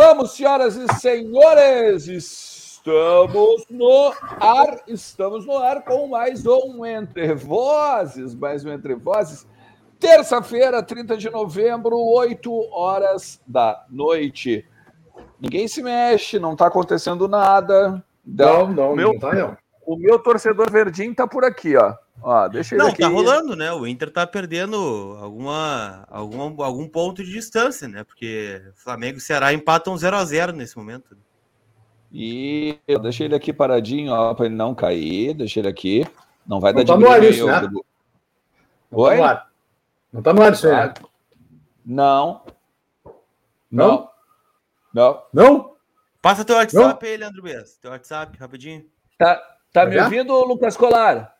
Vamos senhoras e senhores! Estamos no ar, estamos no ar com mais um Entre Vozes, mais um Entre Vozes. Terça-feira, 30 de novembro, 8 horas da noite. Ninguém se mexe, não está acontecendo nada. Não, não, meu, não tá não. O meu torcedor verdinho tá por aqui, ó. Ó, deixa Não, aqui. tá rolando, né? O Inter tá perdendo alguma, alguma, algum ponto de distância, né? Porque Flamengo e Ceará empatam 0 a 0 nesse momento. E eu deixei ele aqui paradinho, ó, para ele não cair. Deixei ele aqui. Não vai não dar tá de no ar isso, né? Não Oi? Tá no ar. Não tá no ar isso aí, né? Não. Não? Não. Não? Passa teu WhatsApp não? aí, Leandro Bess. Teu WhatsApp, rapidinho. Tá, tá me ouvindo, Lucas Colar?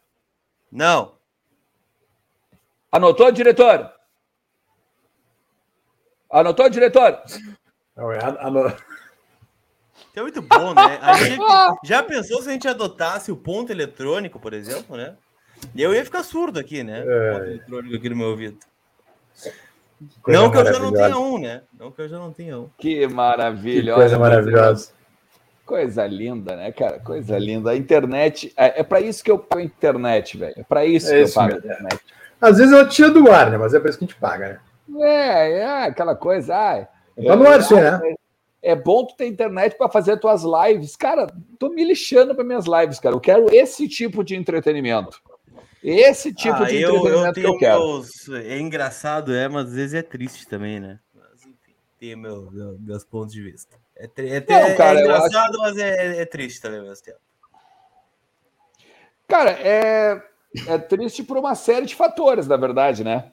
Não. Anotou, diretor? Anotou, diretor? Não, é. É muito bom, né? Gente, já pensou se a gente adotasse o ponto eletrônico, por exemplo, né? Eu ia ficar surdo aqui, né? É... Ponto eletrônico aqui no meu ouvido. Coisa não que eu já não tenha um, né? Não que eu já não tenha um. Que maravilha. Que coisa maravilhosa. Coisa linda, né, cara? Coisa linda. A internet. É, é para isso que eu pago a internet, velho. É para isso é que eu pago mesmo. a internet. Às vezes eu tiro do ar, né? Mas é para isso que a gente paga, né? É, é aquela coisa. Ah, tá no ar, sim, né? É, é bom tu ter internet para fazer tuas lives. Cara, tô me lixando para minhas lives, cara. Eu quero esse tipo de entretenimento. Esse tipo ah, de eu, entretenimento eu que eu quero. Meus... É engraçado, é, mas às vezes é triste também, né? Mas enfim, tem meu, meu, meus pontos de vista. É, é, Não, é, cara, é engraçado, acho... mas é, é, triste também ao mesmo tempo. Cara, é, é triste por uma série de fatores, na verdade, né?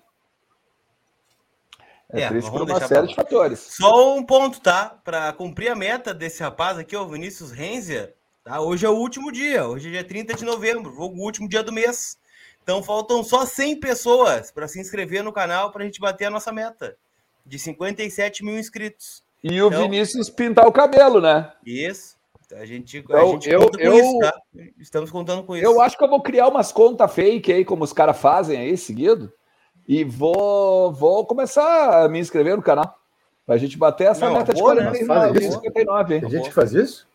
É, é triste por uma série de fatores. Só um ponto, tá? Para cumprir a meta desse rapaz aqui, o Vinícius Renzer, tá? Hoje é o último dia, hoje é dia 30 de novembro, o último dia do mês. Então faltam só 100 pessoas para se inscrever no canal para a gente bater a nossa meta de 57 mil inscritos. E o então, Vinícius pintar o cabelo, né? Isso. A gente, então, a gente eu, conta com eu, isso, tá? Estamos contando com isso. Eu acho que eu vou criar umas contas fake aí, como os caras fazem aí, seguido. E vou, vou começar a me inscrever no canal. Pra gente bater essa Não, meta boa, de 49, né? 59. Tem gente que faz isso?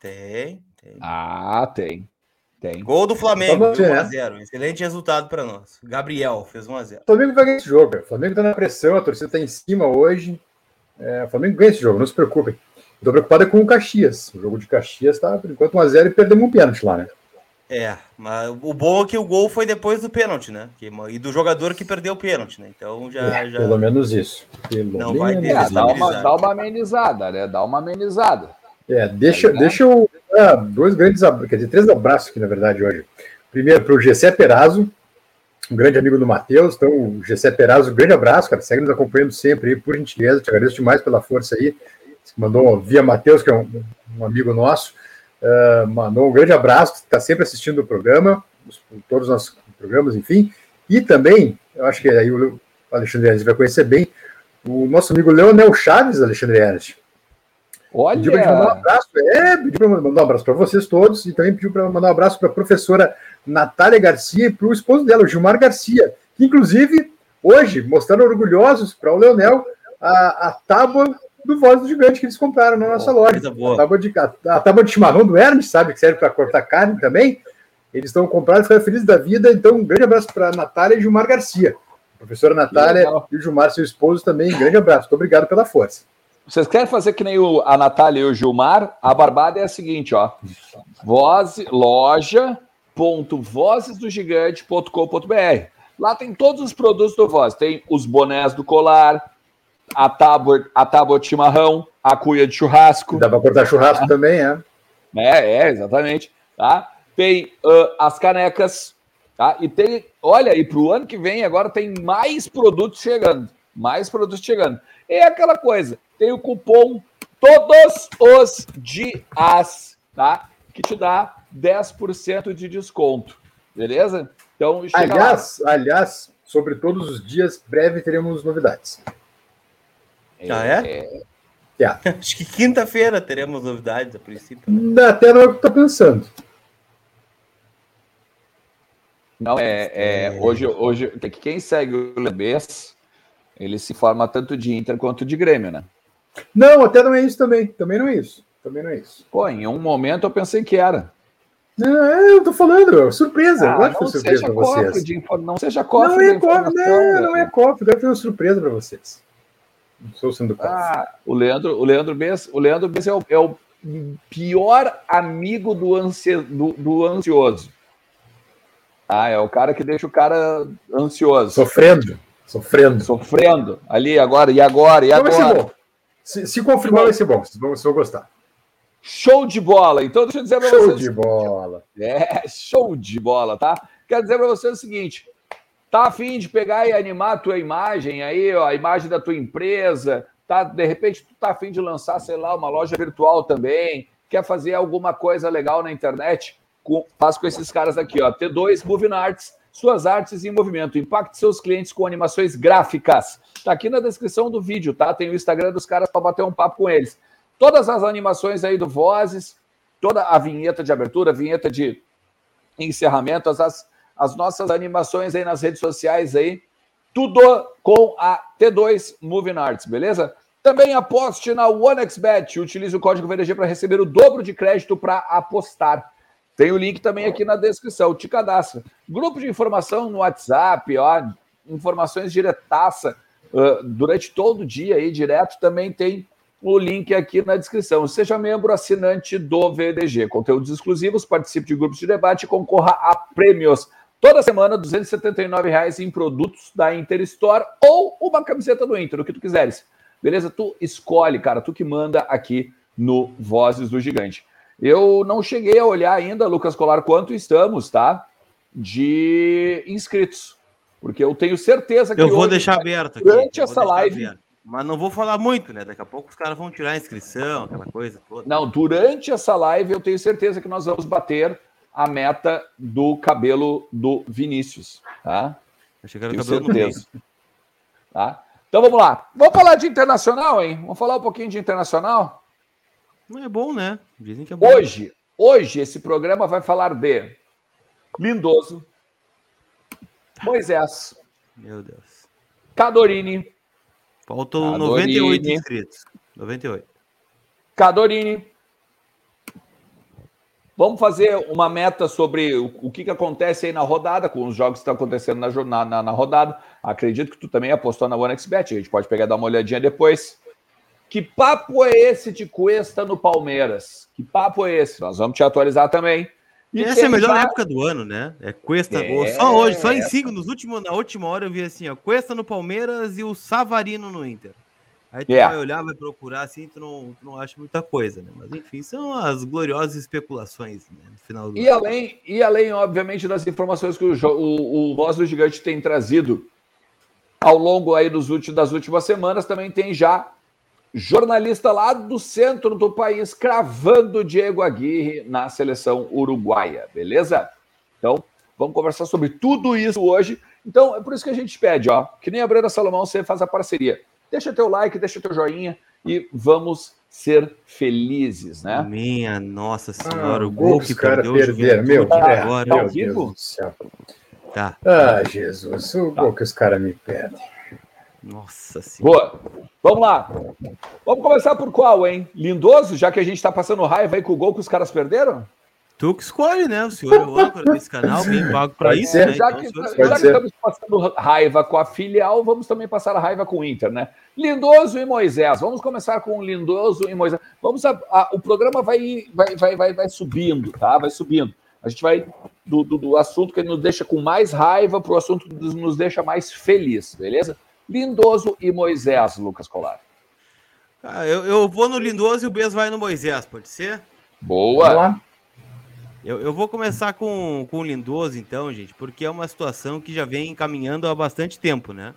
Tem, tem. Ah, tem. Tem. Gol do Flamengo, 1x0. Né? Excelente resultado para nós. Gabriel fez 1x0. O Flamengo vai ganhar esse jogo. O Flamengo tá na pressão, a torcida tá em cima hoje. É, o Flamengo ganha esse jogo, não se preocupem. Estou preocupado é com o Caxias. O jogo de Caxias tá, por enquanto, 1x0 e perdemos um pênalti lá, né? É, mas o bom é que o gol foi depois do pênalti, né? e do jogador que perdeu o pênalti, né? Então já. É, já... Pelo menos isso. Pelo não vai ter. É, dá, uma, dá uma amenizada, né? Dá uma amenizada. É, deixa, é, deixa eu. Ah, dois grandes quer dizer, três abraços aqui, na verdade, hoje. Primeiro para o Gessé Perazo, um grande amigo do Matheus. Então, o Gessé Perazo, um grande abraço, cara. Segue nos acompanhando sempre aí, por gentileza. Te agradeço demais pela força aí. Você mandou via Matheus, que é um, um amigo nosso. Uh, mandou um grande abraço, está sempre assistindo o programa, todos os nossos programas, enfim. E também, eu acho que aí o Alexandre Ernst vai conhecer bem, o nosso amigo Leonel Chaves, Alexandre Ernst. Olha! Pediu para mandar um abraço, é, pediu para mandar um abraço para vocês todos e também pediu para mandar um abraço para a professora Natália Garcia e para o esposo dela, o Gilmar Garcia, que inclusive hoje mostraram orgulhosos para o Leonel a, a tábua do Voz do Gigante que eles compraram na nossa loja. A tábua, de, a, a tábua de chimarrão do Hermes, sabe, que serve para cortar carne também. Eles estão comprados, ficaram felizes da vida. Então, um grande abraço para a Natália e Gilmar Garcia. Professora Natália e o Gilmar, seu esposo, também. Grande abraço. Muito obrigado pela força. Vocês querem fazer que nem o, a Natália e o Gilmar? A barbada é a seguinte, ó. Voz, loja.vozesdogigante.com.br. Lá tem todos os produtos do Voz. Tem os bonés do colar, a tábua, a tábua de chimarrão, a cuia de churrasco. Dá para cortar churrasco também, é? É, é, exatamente. Tá? Tem uh, as canecas, tá? E tem, olha, e para o ano que vem agora tem mais produtos chegando. Mais produtos chegando. É aquela coisa, tem o cupom todos os dias, tá? Que te dá 10% de desconto. Beleza? Então, aliás, lá. aliás, sobre todos os dias, breve teremos novidades. Ah, é? é... Acho que quinta-feira teremos novidades a princípio. Né? Até não é o que eu tô pensando. Não, é, é, hoje, hoje, quem segue o Lebes, ele se forma tanto de Inter quanto de Grêmio, né? Não, até não é isso também. Também não é isso. Também não é isso. Pô, em um momento eu pensei que era. Não, é, eu tô falando, surpresa. Ah, não surpresa para vocês. De, não seja cofre. Não é cofre, não, não é cofre. Quero fazer uma surpresa para vocês. Não sou sendo cofre. Ah, o Leandro, o Leandro Bess, o Leandro Bess é o, é o pior amigo do, ansi, do, do ansioso. Ah, é o cara que deixa o cara ansioso. Sofrendo. Sofrendo. Sofrendo. Ali, agora, e agora, e então agora? Vai ser bom. Se, se confirmar, vai ser bom. Vocês vão, vocês vão gostar. Show de bola. Então, deixa eu dizer para vocês. Show de bola. É, show de bola, tá? Quero dizer para vocês o seguinte: tá afim de pegar e animar a tua imagem aí, ó, a imagem da tua empresa, tá? De repente, tu tá afim de lançar, sei lá, uma loja virtual também, quer fazer alguma coisa legal na internet? Com, faz com esses caras aqui, ó. T2 Moving Arts, suas artes em movimento. Impacte seus clientes com animações gráficas. Tá aqui na descrição do vídeo, tá? Tem o Instagram dos caras para bater um papo com eles. Todas as animações aí do Vozes, toda a vinheta de abertura, vinheta de encerramento, as, as nossas animações aí nas redes sociais aí, tudo com a T2 Moving Arts, beleza? Também aposte na OneXBet, utilize o código VDG para receber o dobro de crédito para apostar. Tem o link também aqui na descrição, te cadastra. Grupo de informação no WhatsApp, ó, informações diretaça uh, durante todo o dia aí, direto, também tem o link aqui na descrição. Seja membro assinante do VDG. Conteúdos exclusivos, participe de grupos de debate e concorra a prêmios. Toda semana, 279 reais em produtos da Interstore ou uma camiseta do Inter, o que tu quiseres. Beleza? Tu escolhe, cara, tu que manda aqui no Vozes do Gigante. Eu não cheguei a olhar ainda, Lucas Colar, quanto estamos, tá? De inscritos. Porque eu tenho certeza que. Eu vou hoje, deixar aberto aqui. Durante essa live. Aberto. Mas não vou falar muito, né? Daqui a pouco os caras vão tirar a inscrição, aquela coisa toda. Não, durante essa live eu tenho certeza que nós vamos bater a meta do cabelo do Vinícius, tá? Achei que era o cabelo certeza. Tá? Então vamos lá. Vamos falar de internacional, hein? Vamos falar um pouquinho de internacional? Não é bom, né? Dizem que é bom. Hoje, hoje esse programa vai falar de Lindoso, Moisés, meu Deus, Cadorini, Faltam Cadorini. 98 inscritos. 98. Cadorini. Vamos fazer uma meta sobre o, o que, que acontece aí na rodada, com os jogos que estão acontecendo na, na, na rodada. Acredito que tu também apostou na OneXBet, a gente pode pegar e dar uma olhadinha depois. Que papo é esse de Cuesta no Palmeiras? Que papo é esse? Nós vamos te atualizar também. E essa é a melhor época do ano, né? É Cuesta. É, só hoje, só em cinco, nos últimos, na última hora eu vi assim, ó, Cuesta no Palmeiras e o Savarino no Inter. Aí tu yeah. vai olhar, vai procurar assim, tu não, tu não acha muita coisa, né? Mas enfim, são as gloriosas especulações né? no final do e além E além, obviamente, das informações que o, o, o Voz do Gigante tem trazido ao longo aí dos últimos, das últimas semanas, também tem já jornalista lá do centro do país cravando Diego Aguirre na seleção uruguaia, beleza? Então, vamos conversar sobre tudo isso hoje. Então, é por isso que a gente pede, ó, que nem a Brenda Salomão, você faz a parceria. Deixa teu like, deixa teu joinha e vamos ser felizes, né? Minha nossa senhora, ah, o gol que perdeu perderam, meu, tá, agora. Tá ao vivo? Tá. Ah, Jesus, o tá. gol que os caras me perdem. Nossa senhora. Boa. Vamos lá. Vamos começar por qual, hein? Lindoso, já que a gente está passando raiva aí com o gol que os caras perderam? Tu que escolhe, né? O senhor é o âncora desse canal, bem pago para isso, né? Já, então, que, já que, estamos passando raiva com a filial, vamos também passar a raiva com o Inter, né? Lindoso e Moisés. Vamos começar com Lindoso e Moisés. Vamos a, a, o programa vai, vai, vai, vai, vai subindo, tá? Vai subindo. A gente vai do, do, do assunto que nos deixa com mais raiva para o assunto que nos deixa mais feliz, beleza? Lindoso e Moisés, Lucas Colar. Ah, eu, eu vou no Lindoso e o Bez vai no Moisés, pode ser? Boa! Eu, eu vou começar com, com o Lindoso, então, gente, porque é uma situação que já vem encaminhando há bastante tempo, né?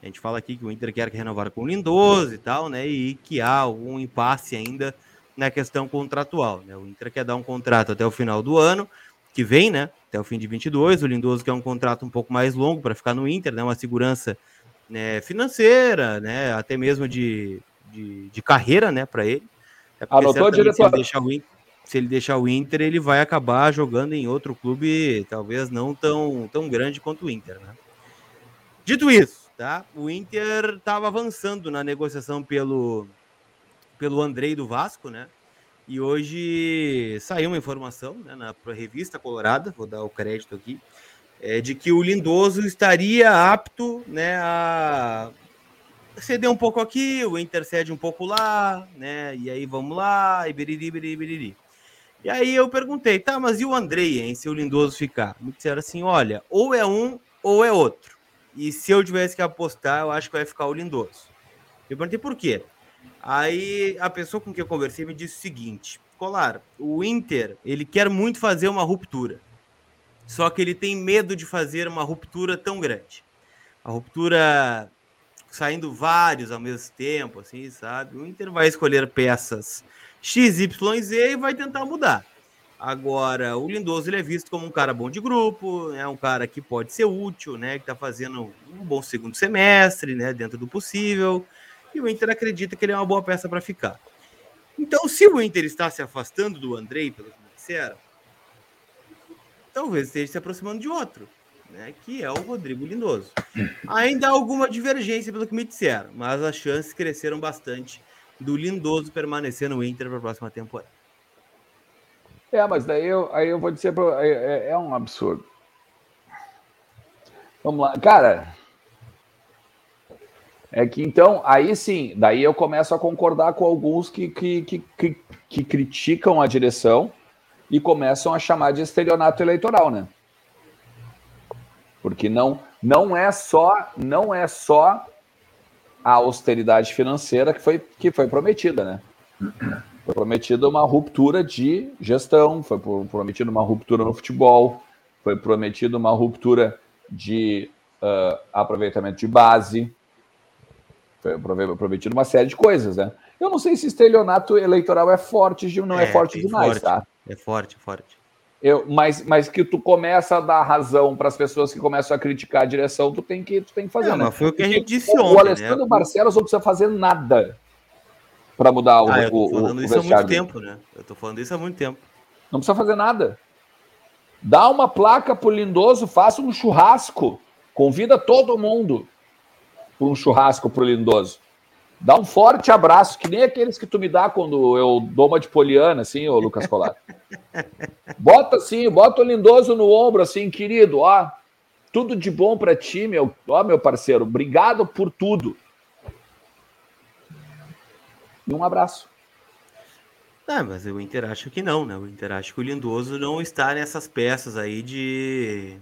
A gente fala aqui que o Inter quer renovar com o Lindoso e tal, né? E que há um impasse ainda na questão contratual, né? O Inter quer dar um contrato até o final do ano, que vem, né? Até o fim de 22. O Lindoso quer um contrato um pouco mais longo para ficar no Inter, né? Uma segurança né, financeira, né, até mesmo de, de, de carreira, né, para ele. É Anotou, diretor? Se ele, deixar o Inter, se ele deixar o Inter, ele vai acabar jogando em outro clube, talvez não tão, tão grande quanto o Inter, né? Dito isso, tá? O Inter estava avançando na negociação pelo pelo Andrei do Vasco, né? E hoje saiu uma informação né, na revista Colorada, vou dar o crédito aqui, é, de que o Lindoso estaria apto né, a ceder um pouco aqui, o Inter cede um pouco lá, né? E aí vamos lá, e biriri, biriri, biriri. E aí eu perguntei, tá, mas e o Andrei, hein, se o Lindoso ficar? Me disseram assim, olha, ou é um ou é outro. E se eu tivesse que apostar, eu acho que vai ficar o Lindoso. Eu perguntei por quê. Aí a pessoa com quem eu conversei me disse o seguinte, Colar, o Inter, ele quer muito fazer uma ruptura. Só que ele tem medo de fazer uma ruptura tão grande. A ruptura saindo vários ao mesmo tempo, assim, sabe? O Inter vai escolher peças X, Y, Z e vai tentar mudar. Agora, o Lindoso ele é visto como um cara bom de grupo, é um cara que pode ser útil, né? Que tá fazendo um bom segundo semestre, né? Dentro do possível. E o Inter acredita que ele é uma boa peça para ficar. Então, se o Inter está se afastando do Andrei, pelo que me disseram, talvez esteja se aproximando de outro né, que é o Rodrigo Lindoso. Ainda há alguma divergência pelo que me disseram, mas as chances cresceram bastante do Lindoso permanecer no Inter para a próxima temporada. É, mas daí eu, aí eu vou dizer, pra, é, é, é um absurdo. Vamos lá, cara. É que então, aí sim, daí eu começo a concordar com alguns que, que, que, que, que criticam a direção e começam a chamar de estelionato eleitoral, né? porque não não é só não é só a austeridade financeira que foi que foi prometida, né? Foi prometida uma ruptura de gestão, foi prometida uma ruptura no futebol, foi prometida uma ruptura de uh, aproveitamento de base, foi prometido uma série de coisas, né? Eu não sei se estelionato eleitoral é forte, não é, é forte demais, forte, tá? É forte, forte. Eu, mas, mas que tu começa a dar razão para as pessoas que começam a criticar a direção, tu tem que, tu tem que fazer. Não, né? foi o que a gente disse o, ontem. O Alessandro né? Barcelos não precisa fazer nada para mudar o, ah, eu tô o, falando o, isso há muito tempo, né? Eu tô falando isso há muito tempo. Não precisa fazer nada. Dá uma placa pro Lindoso, faça um churrasco. Convida todo mundo para um churrasco pro Lindoso. Dá um forte abraço, que nem aqueles que tu me dá quando eu dou uma de poliana, assim, ô Lucas Colar. Bota assim, bota o Lindoso no ombro, assim, querido, ó. Tudo de bom para ti, meu, ó, meu parceiro. Obrigado por tudo. E um abraço. Ah, mas o Inter acha que não, né? O Inter acha que o Lindoso não está nessas peças aí de.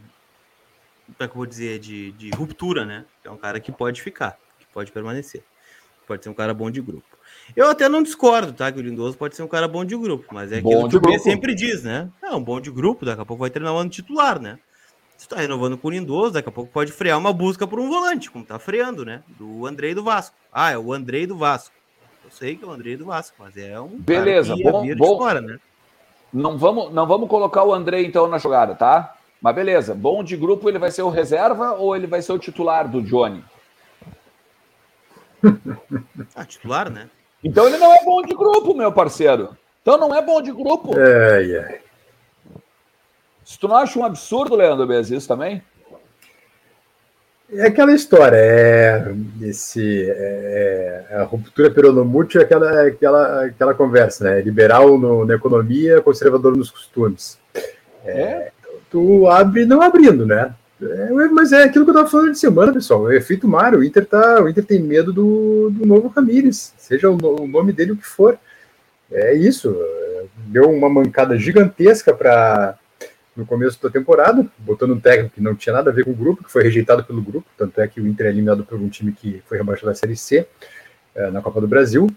Como é que eu vou dizer? De, de ruptura, né? É um cara que pode ficar, que pode permanecer. Pode ser um cara bom de grupo. Eu até não discordo, tá? Que o Lindoso pode ser um cara bom de grupo, mas é aquilo que o B sempre diz, né? É um bom de grupo, daqui a pouco vai treinar o ano titular, né? Se tá renovando com o Lindoso, daqui a pouco pode frear uma busca por um volante, como tá freando, né? Do Andrei do Vasco. Ah, é o Andrei do Vasco. Eu sei que é o Andrei do Vasco, mas é um. Beleza, bom. bom fora, né? Não vamos, não vamos colocar o Andrei então na jogada, tá? Mas beleza, bom de grupo, ele vai ser o reserva ou ele vai ser o titular do Johnny? Ah, titular, né? Então ele não é bom de grupo, meu parceiro. Então não é bom de grupo. Ai, ai. Se tu não acha um absurdo, Leandro Bez, isso também? É aquela história, é, esse, é, é a ruptura peronomútil é aquela, é aquela, aquela conversa, né? Liberal no, na economia, conservador nos costumes. É, é? Tu abre não abrindo, né? É, mas é aquilo que eu estava falando de semana, pessoal. O efeito Mário. O Inter, tá, o Inter tem medo do, do novo Ramires, seja o, o nome dele o que for. É isso. Deu uma mancada gigantesca para no começo da temporada, botando um técnico que não tinha nada a ver com o grupo, que foi rejeitado pelo grupo. Tanto é que o Inter é eliminado por um time que foi rebaixado da Série C é, na Copa do Brasil.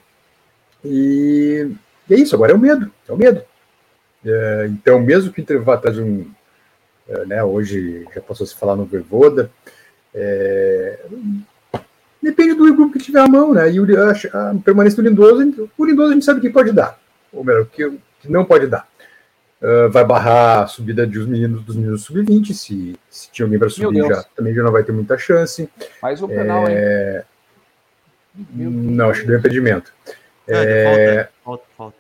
E, e, é isso. Agora é o medo. É o medo. É, então, mesmo que o Inter vá atrás de um é, né, hoje já passou a se falar no Voivoda. É, depende do grupo que tiver a mão, né? E o, a, a permanência do Lindoso, o Lindoso a gente sabe que pode dar, ou melhor, que, que não pode dar. Uh, vai barrar a subida dos meninos dos meninos sub-20, se, se tinha alguém para subir já, também já não vai ter muita chance. Mais um penal, é... hein? Não, acho que deu impedimento. Ah, é... falta, falta, falta.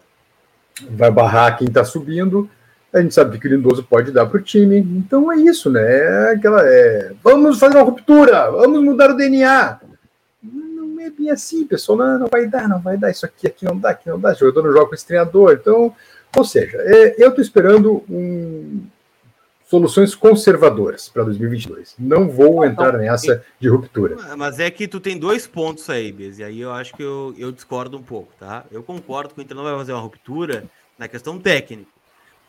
Vai barrar quem está subindo. A gente sabe que o Lindoso pode dar para o time. Então é isso, né? É aquela. É, vamos fazer uma ruptura, vamos mudar o DNA. Não é bem assim, pessoal, não, não vai dar, não vai dar, isso aqui, aqui não dá, aqui não dá, o jogador não joga com esse treinador, então, ou seja, é, eu estou esperando um, soluções conservadoras para 2022. Não vou entrar nessa de ruptura. Mas é que tu tem dois pontos aí, Bez, e aí eu acho que eu, eu discordo um pouco, tá? Eu concordo que o Inter não vai fazer uma ruptura na questão técnica.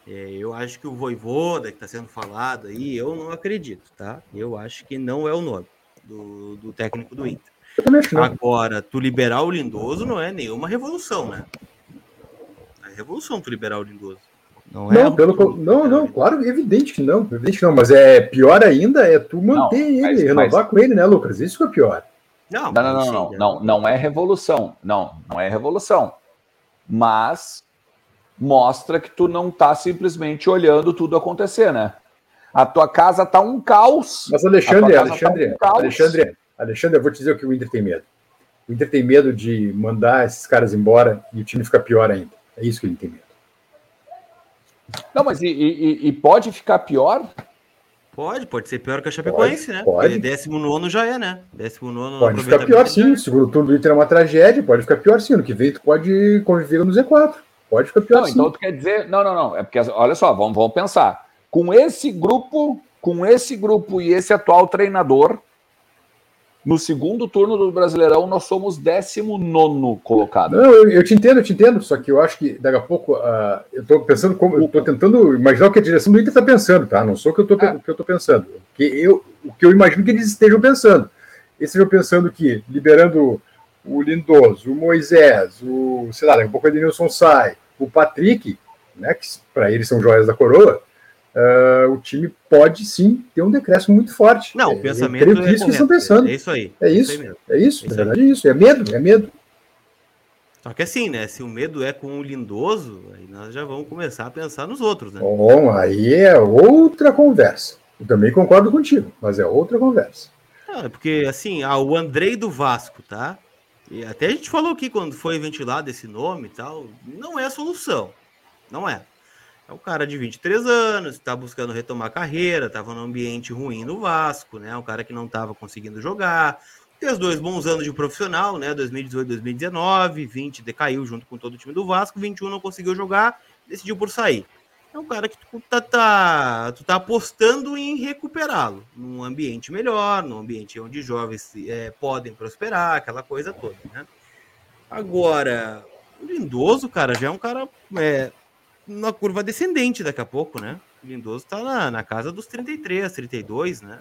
É, eu acho que o Voivoda, que está sendo falado aí, eu não acredito, tá? Eu acho que não é o nome do, do técnico do Inter. Agora, tu liberar o Lindoso não é nenhuma revolução, né? É revolução tu liberar o Lindoso. Não, é pelo, não, não, claro, evidente que não, evidente que não, mas é pior ainda é tu manter não, ele, renovar mas... com ele, né, Lucas? Isso que é pior. Não, não, não, não, não, não, não é revolução, não, não é revolução, mas mostra que tu não tá simplesmente olhando tudo acontecer, né? A tua casa tá um caos. Mas Alexandre, Alexandre, tá um Alexandre, Alexandre, eu vou te dizer o que o Inter tem medo. O Inter tem medo de mandar esses caras embora e o time ficar pior ainda. É isso que ele tem medo. Não, mas e, e, e, pode ficar pior? Pode, pode ser pior que a Chapecoense, pode, né? Pode. Décimo nono já é, né? Décimo nono. Pode ficar pior sim. O segundo turno do Inter é uma tragédia, pode ficar pior sim. No que vem tu pode conviver no Z4. Pode ficar pior não, sim. Então tu quer dizer. Não, não, não. É porque, olha só, vamos, vamos pensar. Com esse grupo, com esse grupo e esse atual treinador, no segundo turno do Brasileirão, nós somos 19 colocado. Não, eu, eu, te entendo, eu te entendo. Só que eu acho que daqui a pouco uh, eu estou pensando como. Eu estou tentando imaginar o que a direção do Inter está pensando, tá? Não sou o que eu estou pensando. Que eu, o que eu imagino que eles estejam pensando. Eles estejam pensando que, liberando o Lindoso, o Moisés, o, sei lá, daqui a pouco o Edenilson sai, o Patrick, né? Que para eles são joias da coroa uh, o time pode sim ter um decréscimo muito forte. Não, o é, pensamento é, é isso que estão pensando. É isso aí. É isso, é isso, é isso, na verdade é isso. É medo, é medo. Só que assim, né? Se o medo é com o lindoso, aí nós já vamos começar a pensar nos outros, né? Bom, aí é outra conversa. Eu também concordo contigo, mas é outra conversa. Ah, porque assim, ah, o Andrei do Vasco, tá? E até a gente falou aqui quando foi ventilado esse nome e tal, não é a solução. Não é. É um cara de 23 anos, está buscando retomar a carreira, estava num ambiente ruim no Vasco, né? Um cara que não estava conseguindo jogar. Os dois bons anos de profissional, né? 2018, 2019, 20 decaiu junto com todo o time do Vasco, 21 não conseguiu jogar, decidiu por sair. É um cara que tu tá, tá, tu tá apostando em recuperá-lo num ambiente melhor, num ambiente onde jovens é, podem prosperar, aquela coisa toda, né? Agora, o Lindoso, cara, já é um cara é, na curva descendente daqui a pouco, né? O Lindoso tá na, na casa dos 33, 32, né?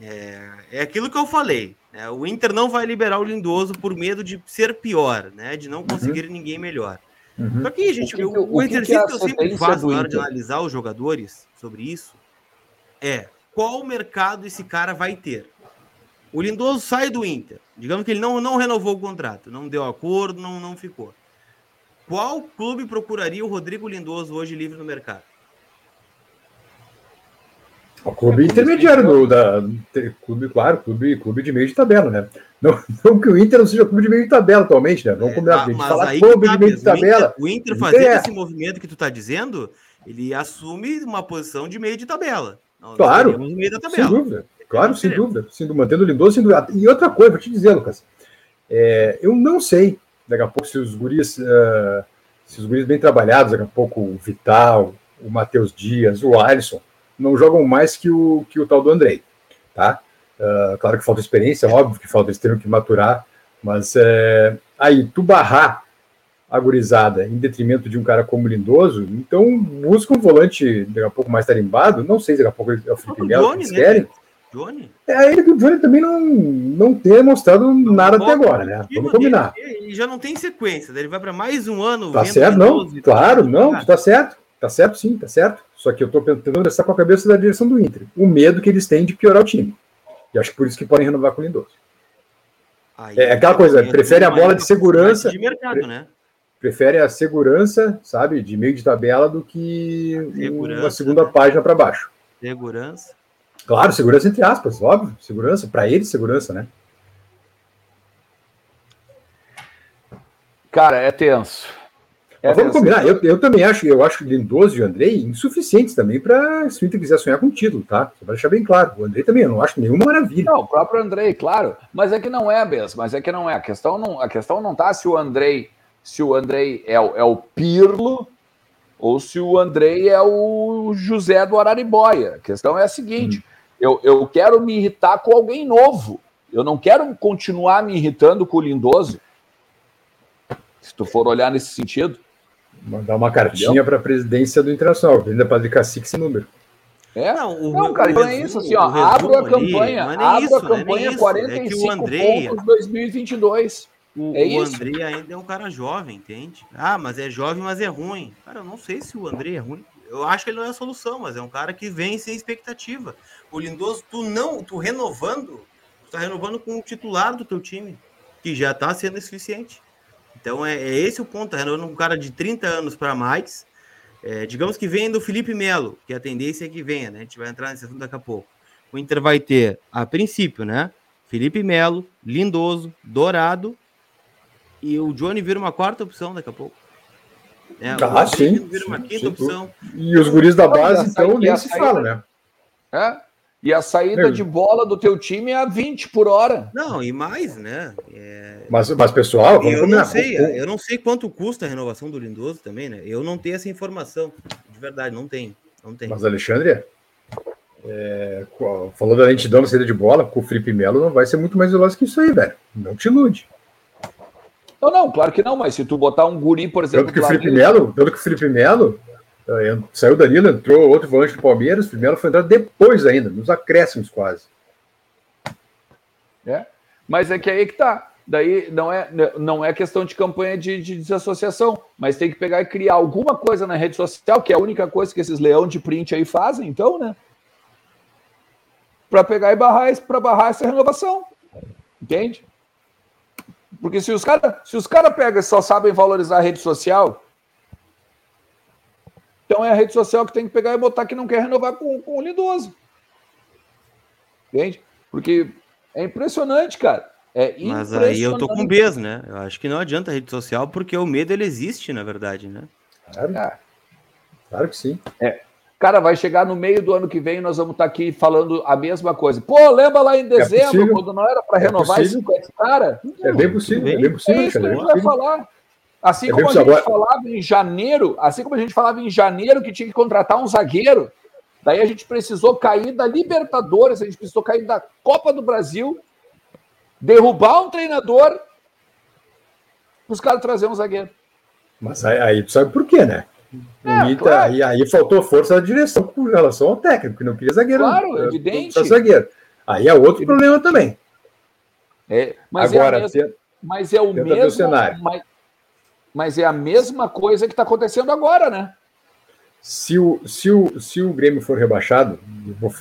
É, é aquilo que eu falei. Né? O Inter não vai liberar o Lindoso por medo de ser pior, né? De não uhum. conseguir uhum. ninguém melhor. Uhum. Só que, gente, o, que, o, o, o exercício que, que eu sempre faço na hora de analisar os jogadores sobre isso é qual mercado esse cara vai ter. O Lindoso sai do Inter. Digamos que ele não, não renovou o contrato, não deu acordo, não, não ficou. Qual clube procuraria o Rodrigo Lindoso hoje livre no mercado? O clube intermediário do, da clube, claro, clube, clube de meio de tabela, né? Não, não que o Inter não seja clube de meio de tabela atualmente, né? Vamos é, combinar. Mas falar aí clube tá, de meio de tabela. O Inter, o Inter fazendo é. esse movimento que tu está dizendo, ele assume uma posição de meio de tabela. Nós claro, meio da tabela. sem dúvida. Claro, sem dúvida. Sem. Mantendo o Lindoso, sem dúvida. E outra coisa, vou te dizer, Lucas. É, eu não sei daqui a pouco, se os guris, uh, se os guris bem trabalhados, daqui a pouco o Vital, o Matheus Dias, o Alisson, não jogam mais que o, que o tal do Andrei, tá? Uh, claro que falta experiência, óbvio que falta, eles terem que maturar, mas é, aí, tu barrar a gurizada em detrimento de um cara como Lindoso, então busca um volante daqui a pouco mais tarimbado, não sei se daqui a pouco é o Felipe Melo que eles né? querem, Johnny? É ele que o Johnny também não, não ter mostrado não, nada até agora, né? Vamos combinar. Ele, ele já não tem sequência, ele vai para mais um ano. Tá certo, não? Claro, não, tá certo. Tá certo, sim, tá certo. Só que eu tô tentando pensar com a cabeça da direção do Inter. O medo que eles têm de piorar o time. E acho que por isso que podem renovar com o Lindoso. Aí, é aquela coisa, prefere a bola de segurança. De mercado, né? Prefere a segurança, sabe, de meio de tabela do que uma segunda né? página para baixo. Segurança. Claro, segurança entre aspas, óbvio. Segurança, para ele, segurança, né? Cara, é tenso. É vamos combinar, eu, eu também acho, eu acho Lindoso e o Andrei insuficientes também para se o Inter quiser sonhar com o título, tá? Só para deixar bem claro. O Andrei também, eu não acho nenhuma maravilha. Não, o próprio Andrei, claro. Mas é que não é mesmo, mas é que não é. A questão não, a questão não tá se o Andrei, se o Andrei é, o, é o Pirlo ou se o Andrei é o José do Araribóia. A questão é a seguinte: hum. eu, eu quero me irritar com alguém novo. Eu não quero continuar me irritando com o Lindoso. Se tu for olhar nesse sentido. Mandar uma cartinha para a presidência do Internacional, ainda para Cacique esse número. É? Não, o, não cara, então é isso assim, ó, abra a campanha, ali, abra isso, a campanha é 45 é que o Andrei, pontos 2022. O, é o André ainda é um cara jovem, entende? Ah, mas é jovem, mas é ruim. Cara, eu não sei se o André é ruim. Eu acho que ele não é a solução, mas é um cara que vem sem expectativa. O Lindoso, tu não, tu renovando, tu tá renovando com o titular do teu time, que já tá sendo suficiente. Então é, é esse o ponto, tá renovando um cara de 30 anos para mais. É, digamos que venha do Felipe Melo, que a tendência é que venha, né? A gente vai entrar nesse assunto daqui a pouco. O Inter vai ter, a princípio, né? Felipe Melo, Lindoso, Dourado e o Johnny vira uma quarta opção daqui a pouco. É, ah, sim. Vira uma quinta sim, opção. E os guris da base, então, nem se fala, né? É? E a saída de bola do teu time é a 20 por hora. Não, e mais, né? É... Mas, mas, pessoal, eu não sei, eu não sei quanto custa a renovação do Lindoso também, né? Eu não tenho essa informação. De verdade, não tenho. Não tenho. Mas, Alexandre, é, falou da lentidão na saída de bola, com o Felipe Melo não vai ser muito mais veloz que isso aí, velho. Não te ilude. Não, não, claro que não, mas se tu botar um guri, por exemplo. Tanto que o Felipe Melo, tanto que o Felipe Melo saiu da Lila, entrou outro volante do Palmeiras, o Felipe Melo foi entrar depois ainda, nos acréscimos quase. É, mas é que aí que tá. Daí não é, não é questão de campanha de, de desassociação, mas tem que pegar e criar alguma coisa na rede social, que é a única coisa que esses leão de print aí fazem, então, né? Para pegar e barrar, para barrar essa renovação. Entende? Porque se os caras os cara pegam só sabem valorizar a rede social, então é a rede social que tem que pegar e botar que não quer renovar com, com o Lindoso. Entende? Porque é impressionante, cara. É Mas aí eu tô com peso, né? Eu acho que não adianta a rede social, porque o medo ele existe, na verdade, né? Claro, claro que sim. É. Cara, vai chegar no meio do ano que vem nós vamos estar tá aqui falando a mesma coisa. Pô, lembra lá em é dezembro, é quando não era para é renovar é esse cara? É bem possível, é bem possível. É isso que a gente vai falar. Assim é como a gente agora... falava em janeiro, assim como a gente falava em janeiro que tinha que contratar um zagueiro, daí a gente precisou cair da Libertadores, a gente precisou cair da Copa do Brasil, derrubar um treinador, os caras trazer um zagueiro. Mas aí, aí tu sabe por quê, né? É, claro. e aí faltou força da direção com relação ao técnico, que não queria zagueiro. Claro, não, evidente. Zagueiro. Aí é outro problema também. É, mas Agora, é mesma, mas é o mesmo cenário. Mas, mas, é a mesma coisa que está acontecendo agora, né? Se o, se, o, se o Grêmio for rebaixado,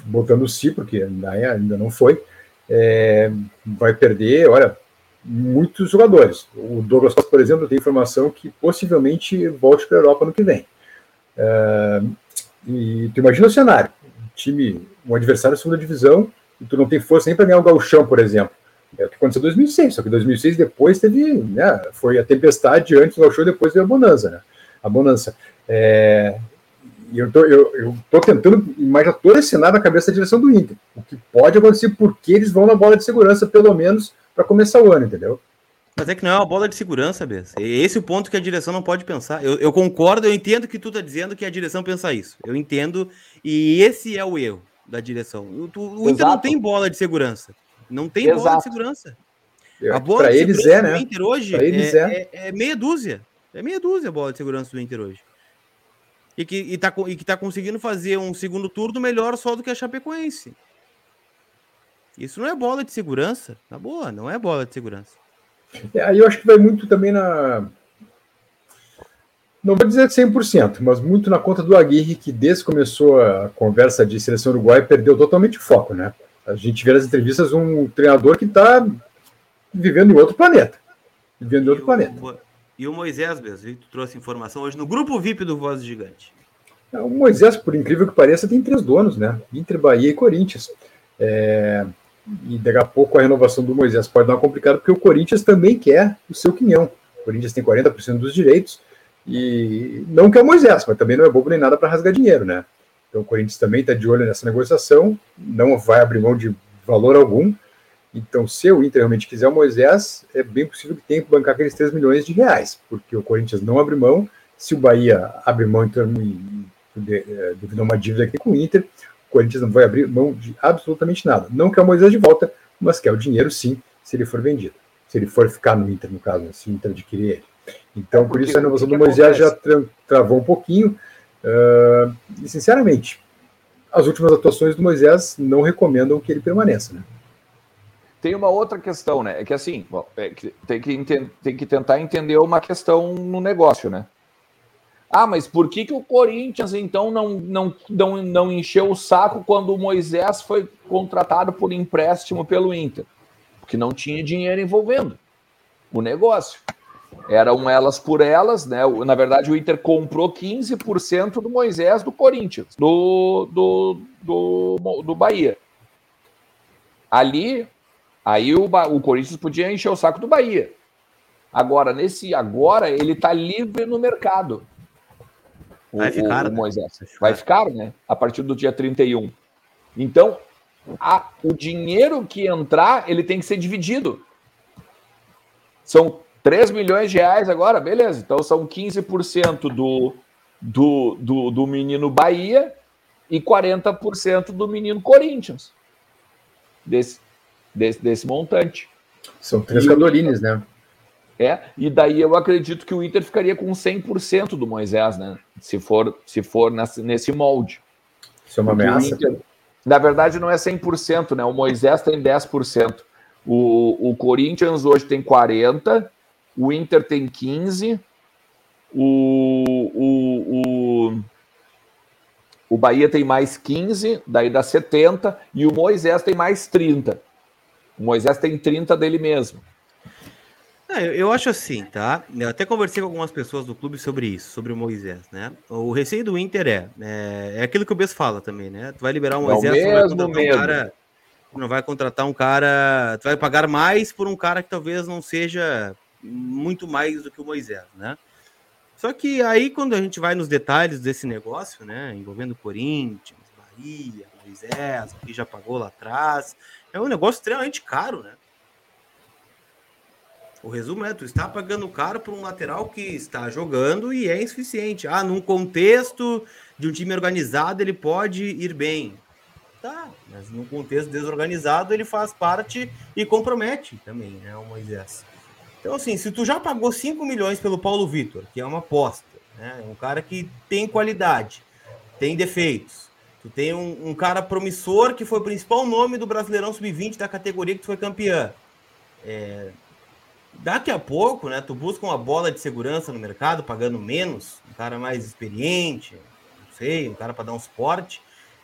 botando o si, porque ainda, é, ainda não foi, é, vai perder, olha, muitos jogadores. O Douglas, por exemplo, tem informação que possivelmente volte para a Europa no que vem. É, e tu imagina o cenário: um time, um adversário da segunda divisão, e tu não tem força nem para ganhar o Gauchão, por exemplo. É o que aconteceu em 2006, só que 2006 depois teve, né, foi a tempestade antes do Gauchão, depois veio a bonança, né? A bonança. É, e eu tô, eu, eu tô tentando imaginar todo esse cenário na cabeça da direção do Inter. O que pode acontecer, porque eles vão na bola de segurança, pelo menos, para começar o ano, entendeu? Mas é que não é uma bola de segurança, Bess. Esse é o ponto que a direção não pode pensar. Eu, eu concordo, eu entendo que tu tá dizendo que a direção pensa isso. Eu entendo, e esse é o erro da direção. O, o Inter não tem bola de segurança. Não tem Exato. bola de segurança. A bola pra eles é, né? do Inter hoje é, é. É, é, meia dúzia. É meia dúzia a bola de segurança do Inter hoje. E que, e, tá, e que tá conseguindo fazer um segundo turno melhor só do que a Chapecoense. Isso não é bola de segurança. Na boa, não é bola de segurança. É, aí eu acho que vai muito também na. Não vou dizer 100%, mas muito na conta do Aguirre, que desde que começou a conversa de seleção uruguaia, perdeu totalmente o foco, né? A gente vê nas entrevistas um treinador que está vivendo em outro planeta. Vivendo em outro e planeta. O, e o Moisés mesmo, tu trouxe informação hoje no grupo VIP do Voz Gigante. É, o Moisés, por incrível que pareça, tem três donos, né? Inter, Bahia e Corinthians. É, e daqui a pouco a renovação do Moisés pode dar uma complicada, porque o Corinthians também quer o seu quinhão. O Corinthians tem 40% dos direitos E não que é o Moisés, mas também não é bobo nem nada para rasgar dinheiro, né? Então o Corinthians também está de olho nessa negociação, não vai abrir mão de valor algum. Então, se o Inter realmente quiser o Moisés, é bem possível que tenha que bancar aqueles 3 milhões de reais, porque o Corinthians não abre mão. Se o Bahia abre mão então, devido a uma dívida aqui com o Inter, o Corinthians não vai abrir mão de absolutamente nada. Não quer o Moisés de volta, mas quer o dinheiro sim, se ele for vendido. Se ele for ficar no Inter, no caso, se o Inter adquirir ele. Então, por isso a renovação do Moisés já tra travou um pouquinho. Uh, e, sinceramente, as últimas atuações do Moisés não recomendam que ele permaneça, né? Tem uma outra questão, né? É que assim, bom, é que tem, que tem que tentar entender uma questão no negócio, né? Ah, mas por que, que o Corinthians então não, não, não, não encheu o saco quando o Moisés foi contratado por empréstimo pelo Inter? Porque não tinha dinheiro envolvendo o negócio. Eram elas por elas, né? Na verdade, o Inter comprou 15% do Moisés do Corinthians, do, do, do, do Bahia. Ali, Aí o, o Corinthians podia encher o saco do Bahia. Agora, nesse agora, ele está livre no mercado. O, vai ficar, o, o né? Moisés. Vai ficar. vai ficar, né? A partir do dia 31. Então, a, o dinheiro que entrar, ele tem que ser dividido. São 3 milhões de reais agora, beleza. Então são 15% do, do, do, do menino Bahia e 40% do menino Corinthians. Desse, desse, desse montante. São três Cadorines, né? É, e daí eu acredito que o Inter ficaria com 100% do Moisés, né? Se for, se for nesse, molde. Isso é uma ameaça? Inter, na verdade, não é 100%, né? O Moisés tem 10%. O, o Corinthians hoje tem 40%, o Inter tem 15%, o, o, o, o Bahia tem mais 15%, daí dá 70%, e o Moisés tem mais 30%. O Moisés tem 30 dele mesmo. É, eu acho assim, tá? Eu até conversei com algumas pessoas do clube sobre isso, sobre o Moisés, né? O receio do Inter é, é, é aquilo que o Bess fala também, né? Tu vai liberar o Moisés, é o mesmo, vai um cara, não vai contratar um cara, tu vai pagar mais por um cara que talvez não seja muito mais do que o Moisés, né? Só que aí quando a gente vai nos detalhes desse negócio, né, envolvendo Corinthians, Bahia, Moisés, que já pagou lá atrás, é um negócio extremamente caro, né? O resumo é, tu está pagando caro por um lateral que está jogando e é insuficiente. Ah, num contexto de um time organizado ele pode ir bem. Tá, mas num contexto desorganizado ele faz parte e compromete também, né, o Moisés. Então, assim, se tu já pagou 5 milhões pelo Paulo Vitor, que é uma aposta, né, um cara que tem qualidade, tem defeitos, Tu tem um, um, cara promissor que foi o principal nome do Brasileirão Sub-20 da categoria que tu foi campeã. É, daqui a pouco, né? Tu busca uma bola de segurança no mercado, pagando menos, um cara mais experiente, não sei, um cara para dar um suporte,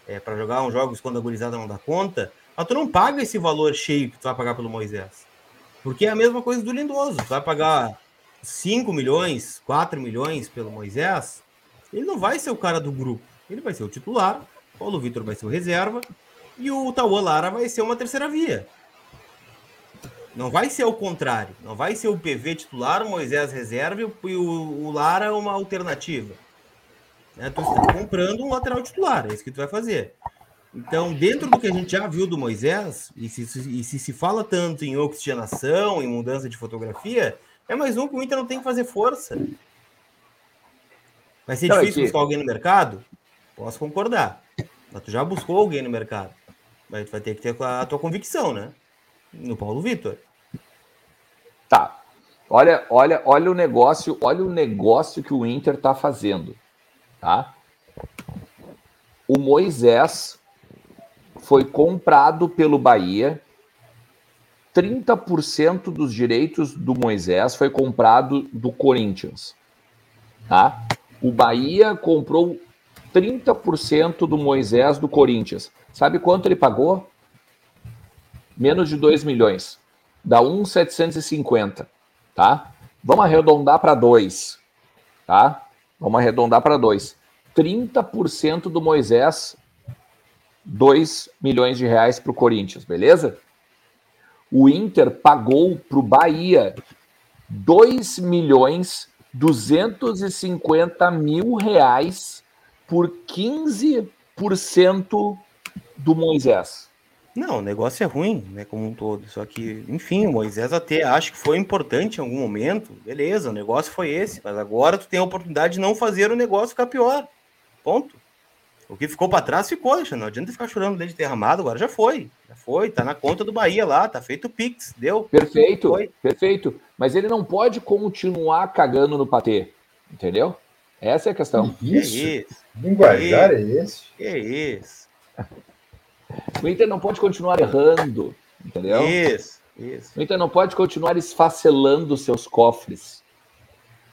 é, para jogar uns jogos quando a gurizada não dá conta. Mas tu não paga esse valor cheio que tu vai pagar pelo Moisés. Porque é a mesma coisa do Lindoso. Tu vai pagar 5 milhões, 4 milhões pelo Moisés, ele não vai ser o cara do grupo. Ele vai ser o titular, Paulo Vitor vai ser o reserva e o Tauan Lara vai ser uma terceira via. Não vai ser o contrário. Não vai ser o PV titular, o Moisés reserva e o, o Lara uma alternativa. Né? Tu está comprando um lateral titular, é isso que tu vai fazer. Então, dentro do que a gente já viu do Moisés, e se, e se, se fala tanto em oxigenação, em mudança de fotografia, é mais um que o Inter não tem que fazer força. Vai ser não, é difícil é que... buscar alguém no mercado? Posso concordar. Mas tu já buscou alguém no mercado. Mas tu vai ter que ter a tua convicção, né? No Paulo Vitor. Tá. Olha, olha, olha o negócio, olha o negócio que o Inter tá fazendo, tá? O Moisés foi comprado pelo Bahia. 30% dos direitos do Moisés foi comprado do Corinthians, tá? O Bahia comprou 30% do Moisés do Corinthians. Sabe quanto ele pagou? Menos de 2 milhões. Dá 1,750, tá? Vamos arredondar para 2, tá? Vamos arredondar para 2. 30% do Moisés, 2 milhões de reais para o Corinthians, beleza? O Inter pagou para o Bahia 2 milhões 250 mil reais por 15% do Moisés. Não, o negócio é ruim, né, como um todo. Só que, enfim, o Moisés até acho que foi importante em algum momento. Beleza, o negócio foi esse, mas agora tu tem a oportunidade de não fazer o negócio ficar pior. Ponto. O que ficou para trás ficou, não adianta ficar chorando leite derramado, agora já foi. Já foi, tá na conta do Bahia lá, tá feito o Pix, deu. Perfeito, foi. perfeito. Mas ele não pode continuar cagando no patê, entendeu? Essa é a questão. Isso. Que isso? Linguajar é esse? Que isso? O Inter não pode continuar errando, entendeu? Isso, isso. O Inter não pode continuar esfacelando seus cofres.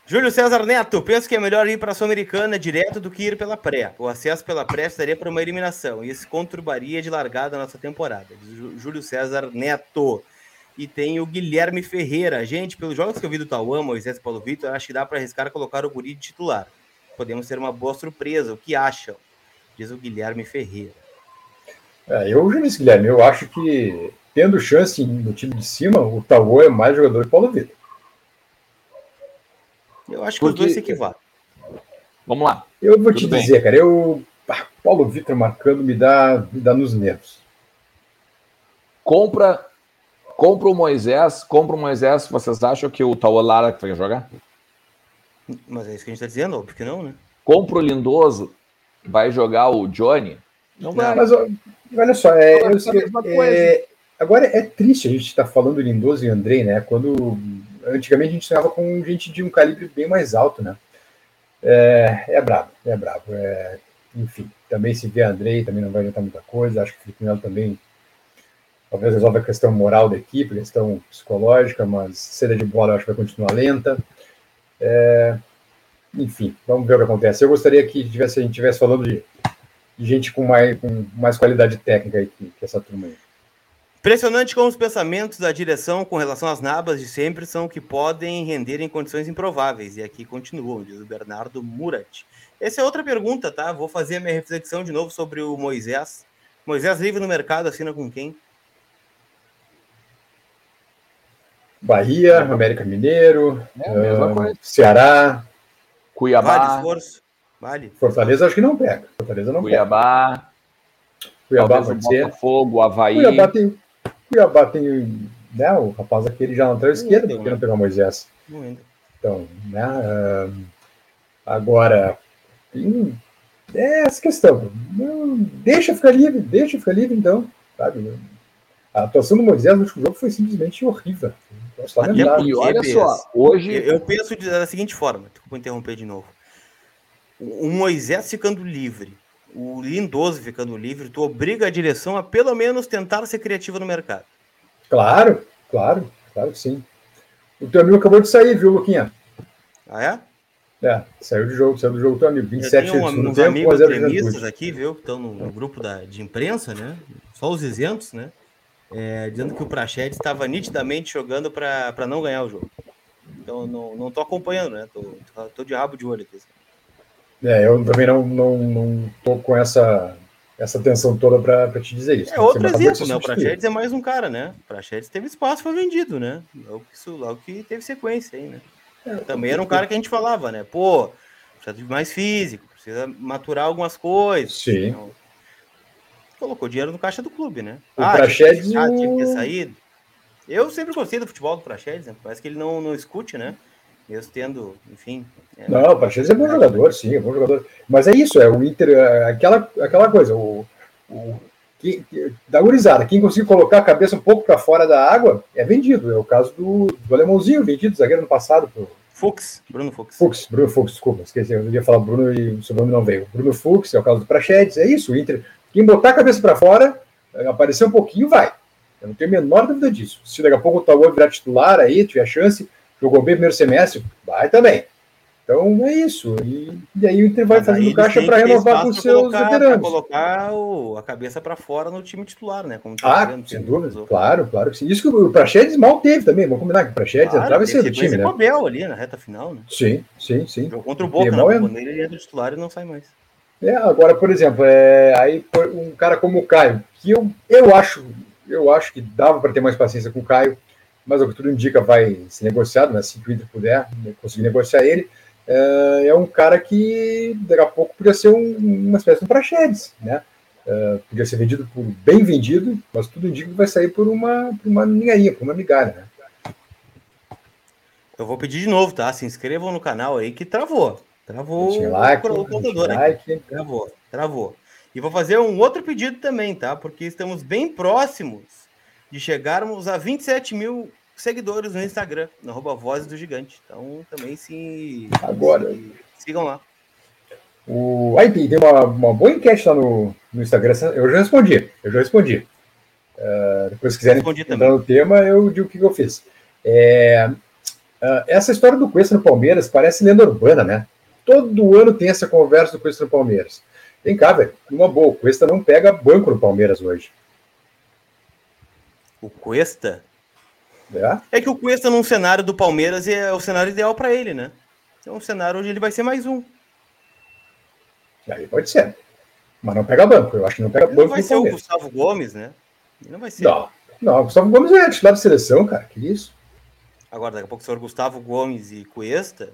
Júlio César Neto, penso que é melhor ir para a Sul-Americana direto do que ir pela pré. O acesso pela pré estaria para uma eliminação e isso conturbaria de largada a nossa temporada. Júlio César Neto. E tem o Guilherme Ferreira. Gente, pelos jogos que eu vi do Tauan, Moisés Paulo Vitor, acho que dá para arriscar colocar o Guri de titular. Podemos ter uma boa surpresa. O que acham? Diz o Guilherme Ferreira. É, eu disse, Guilherme, eu acho que tendo chance no time de cima, o Tauan é mais jogador que Paulo Vitor. Eu acho que Porque... os dois se equivalem. Vamos lá. Eu vou Tudo te bem. dizer, cara, eu. Ah, Paulo Vitor marcando me dá, me dá nos nervos. Compra. Compra o Moisés, compra o Moisés. Vocês acham que o Tauan Lara vai jogar? Mas é isso que a gente está dizendo, óbvio que não, né? Compra o Lindoso, vai jogar o Johnny. Não vai. Mas olha só, é, eu, é, agora é triste a gente estar tá falando Lindoso e Andrei, né? Quando antigamente a gente sonhava com gente de um calibre bem mais alto, né? É, é brabo, é brabo. É, enfim, também se vê Andrei, também não vai adiantar muita coisa. Acho que o Felipe Melo também talvez resolva a questão moral da equipe, questão psicológica, mas seda de bola acho que vai continuar lenta. É, enfim, vamos ver o que acontece. Eu gostaria que tivesse, a gente estivesse falando de, de, gente com mais, com mais qualidade técnica aí que, que essa turma aí. Impressionante como os pensamentos da direção com relação às nabas de sempre são que podem render em condições improváveis. E aqui continuam, diz o Bernardo Murat. Essa é outra pergunta, tá? Vou fazer a minha reflexão de novo sobre o Moisés. Moisés livre no mercado, assina com quem? Bahia, América Mineiro, é, uh, Ceará, Cuiabá. Vale esforço. Vale. Fortaleza acho que não pega. Fortaleza não Cuiabá. pega. Cuiabá. Cuiabá pode ser. Fogo, Havaí. Cuiabá tem, Cuiabá tem né, o rapaz aquele já na lateral esquerda, porque não pegou Moisés. Então, né, uh, agora, tem, é essa questão. Não, deixa ficar livre, deixa ficar livre então. Sabe? A atuação do Moisés no último jogo foi simplesmente horrível. E olha só, hoje. Eu penso da seguinte forma, vou interromper de novo. O Moisés ficando livre, o Lindoso ficando livre, tu obriga a direção a pelo menos tentar ser criativa no mercado. Claro, claro, claro que sim. O teu amigo acabou de sair, viu, Luquinha? Ah, é? É, saiu do jogo, saiu do jogo teu amigo. 27 Eu tenho um, uns amigos gremistas aqui, viu, que estão no, no, grupo da, de imprensa, né? Só os isentos, né? É, dizendo que o Prached estava nitidamente jogando para não ganhar o jogo. Então, não, não tô acompanhando, né? Tô, tô de rabo de olho aqui. É, eu também não, não, não tô com essa, essa tensão toda para te dizer isso. É outro exemplo, né? O Prachedes é mais um cara, né? O Prachedes teve espaço, foi vendido, né? Logo que, logo que teve sequência aí, né? É, também era um cara que a gente falava, né? Pô, precisa de mais físico, precisa maturar algumas coisas. Sim. Então, colocou dinheiro no caixa do clube, né? O ah, Prachedes... tinha, tinha que ter saído. Eu sempre gostei do futebol do Prachedes, né? Parece que ele não, não escute, né? Mesmo tendo, enfim. É... Não, o Praxedes é bom jogador, sim, é bom jogador. Mas é isso, é o Inter, é aquela, aquela coisa, o, o que, da gurizada, quem conseguir colocar a cabeça um pouco para fora da água é vendido. É o caso do, do alemãozinho, vendido, zagueiro no passado. Pro... Fux, Bruno Fux. Fux, Bruno Fux, desculpa, esqueci, eu ia falar Bruno e o sobrenome não veio. Bruno Fux, é o caso do Praxedes, é isso, o Inter. Quem botar a cabeça para fora, aparecer um pouquinho, vai. Eu não tenho a menor dúvida disso. Se daqui a pouco o Tauan virar titular aí, tiver chance, jogou bem primeiro semestre, vai também. Então é isso. E, e aí o Inter vai fazendo caixa para renovar com os seus colocar, veteranos. colocar o, a cabeça para fora no time titular, né? Como tá ah, dizendo, sem dúvida. Claro, claro que sim. Isso que o Praxedes mal teve também. Vamos combinar que o Praxedes claro, entrava e do time, né? Abel ali na reta final, né? Sim, sim, sim. Jogou contra o Boca, não, é... quando ele entra titular e não sai mais. É, agora, por exemplo, é, aí um cara como o Caio, que eu, eu acho, eu acho que dava para ter mais paciência com o Caio, mas o que tudo indica vai ser negociado, né? Se o Inter puder né, conseguir negociar ele, é, é um cara que daqui a pouco podia ser um, uma espécie de praxedes, né? Uh, podia ser vendido por bem vendido, mas tudo indica que vai sair por uma, por uma ninharia, por uma migalha, né? Eu vou pedir de novo, tá? Se inscrevam no canal aí que travou. Travou like, o, o contador like. Travou, travou. E vou fazer um outro pedido também, tá? Porque estamos bem próximos de chegarmos a 27 mil seguidores no Instagram, no arroba Voz do Gigante. Então também se, Agora. se sigam lá. O... Aí tem uma, uma boa enquete lá no, no Instagram. Eu já respondi. Eu já respondi. Uh, depois, se quiserem Respondi entrar também. no tema, eu digo o que, que eu fiz. É, uh, essa história do Cuesta no Palmeiras parece lenda urbana, né? Todo ano tem essa conversa do Cuesta no Palmeiras. Vem cá, velho. Uma boa. O Cuesta não pega banco no Palmeiras hoje. O Cuesta? É? É que o Cuesta num cenário do Palmeiras é o cenário ideal para ele, né? É um cenário onde ele vai ser mais um. Aí pode ser. Mas não pega banco. Eu acho que não pega Ele banco não vai ser o Palmeiras. Gustavo Gomes, né? Ele não vai ser. Não, não. O Gustavo Gomes é titular de seleção, cara. Que isso? Agora, daqui a pouco, se for Gustavo Gomes e Cuesta,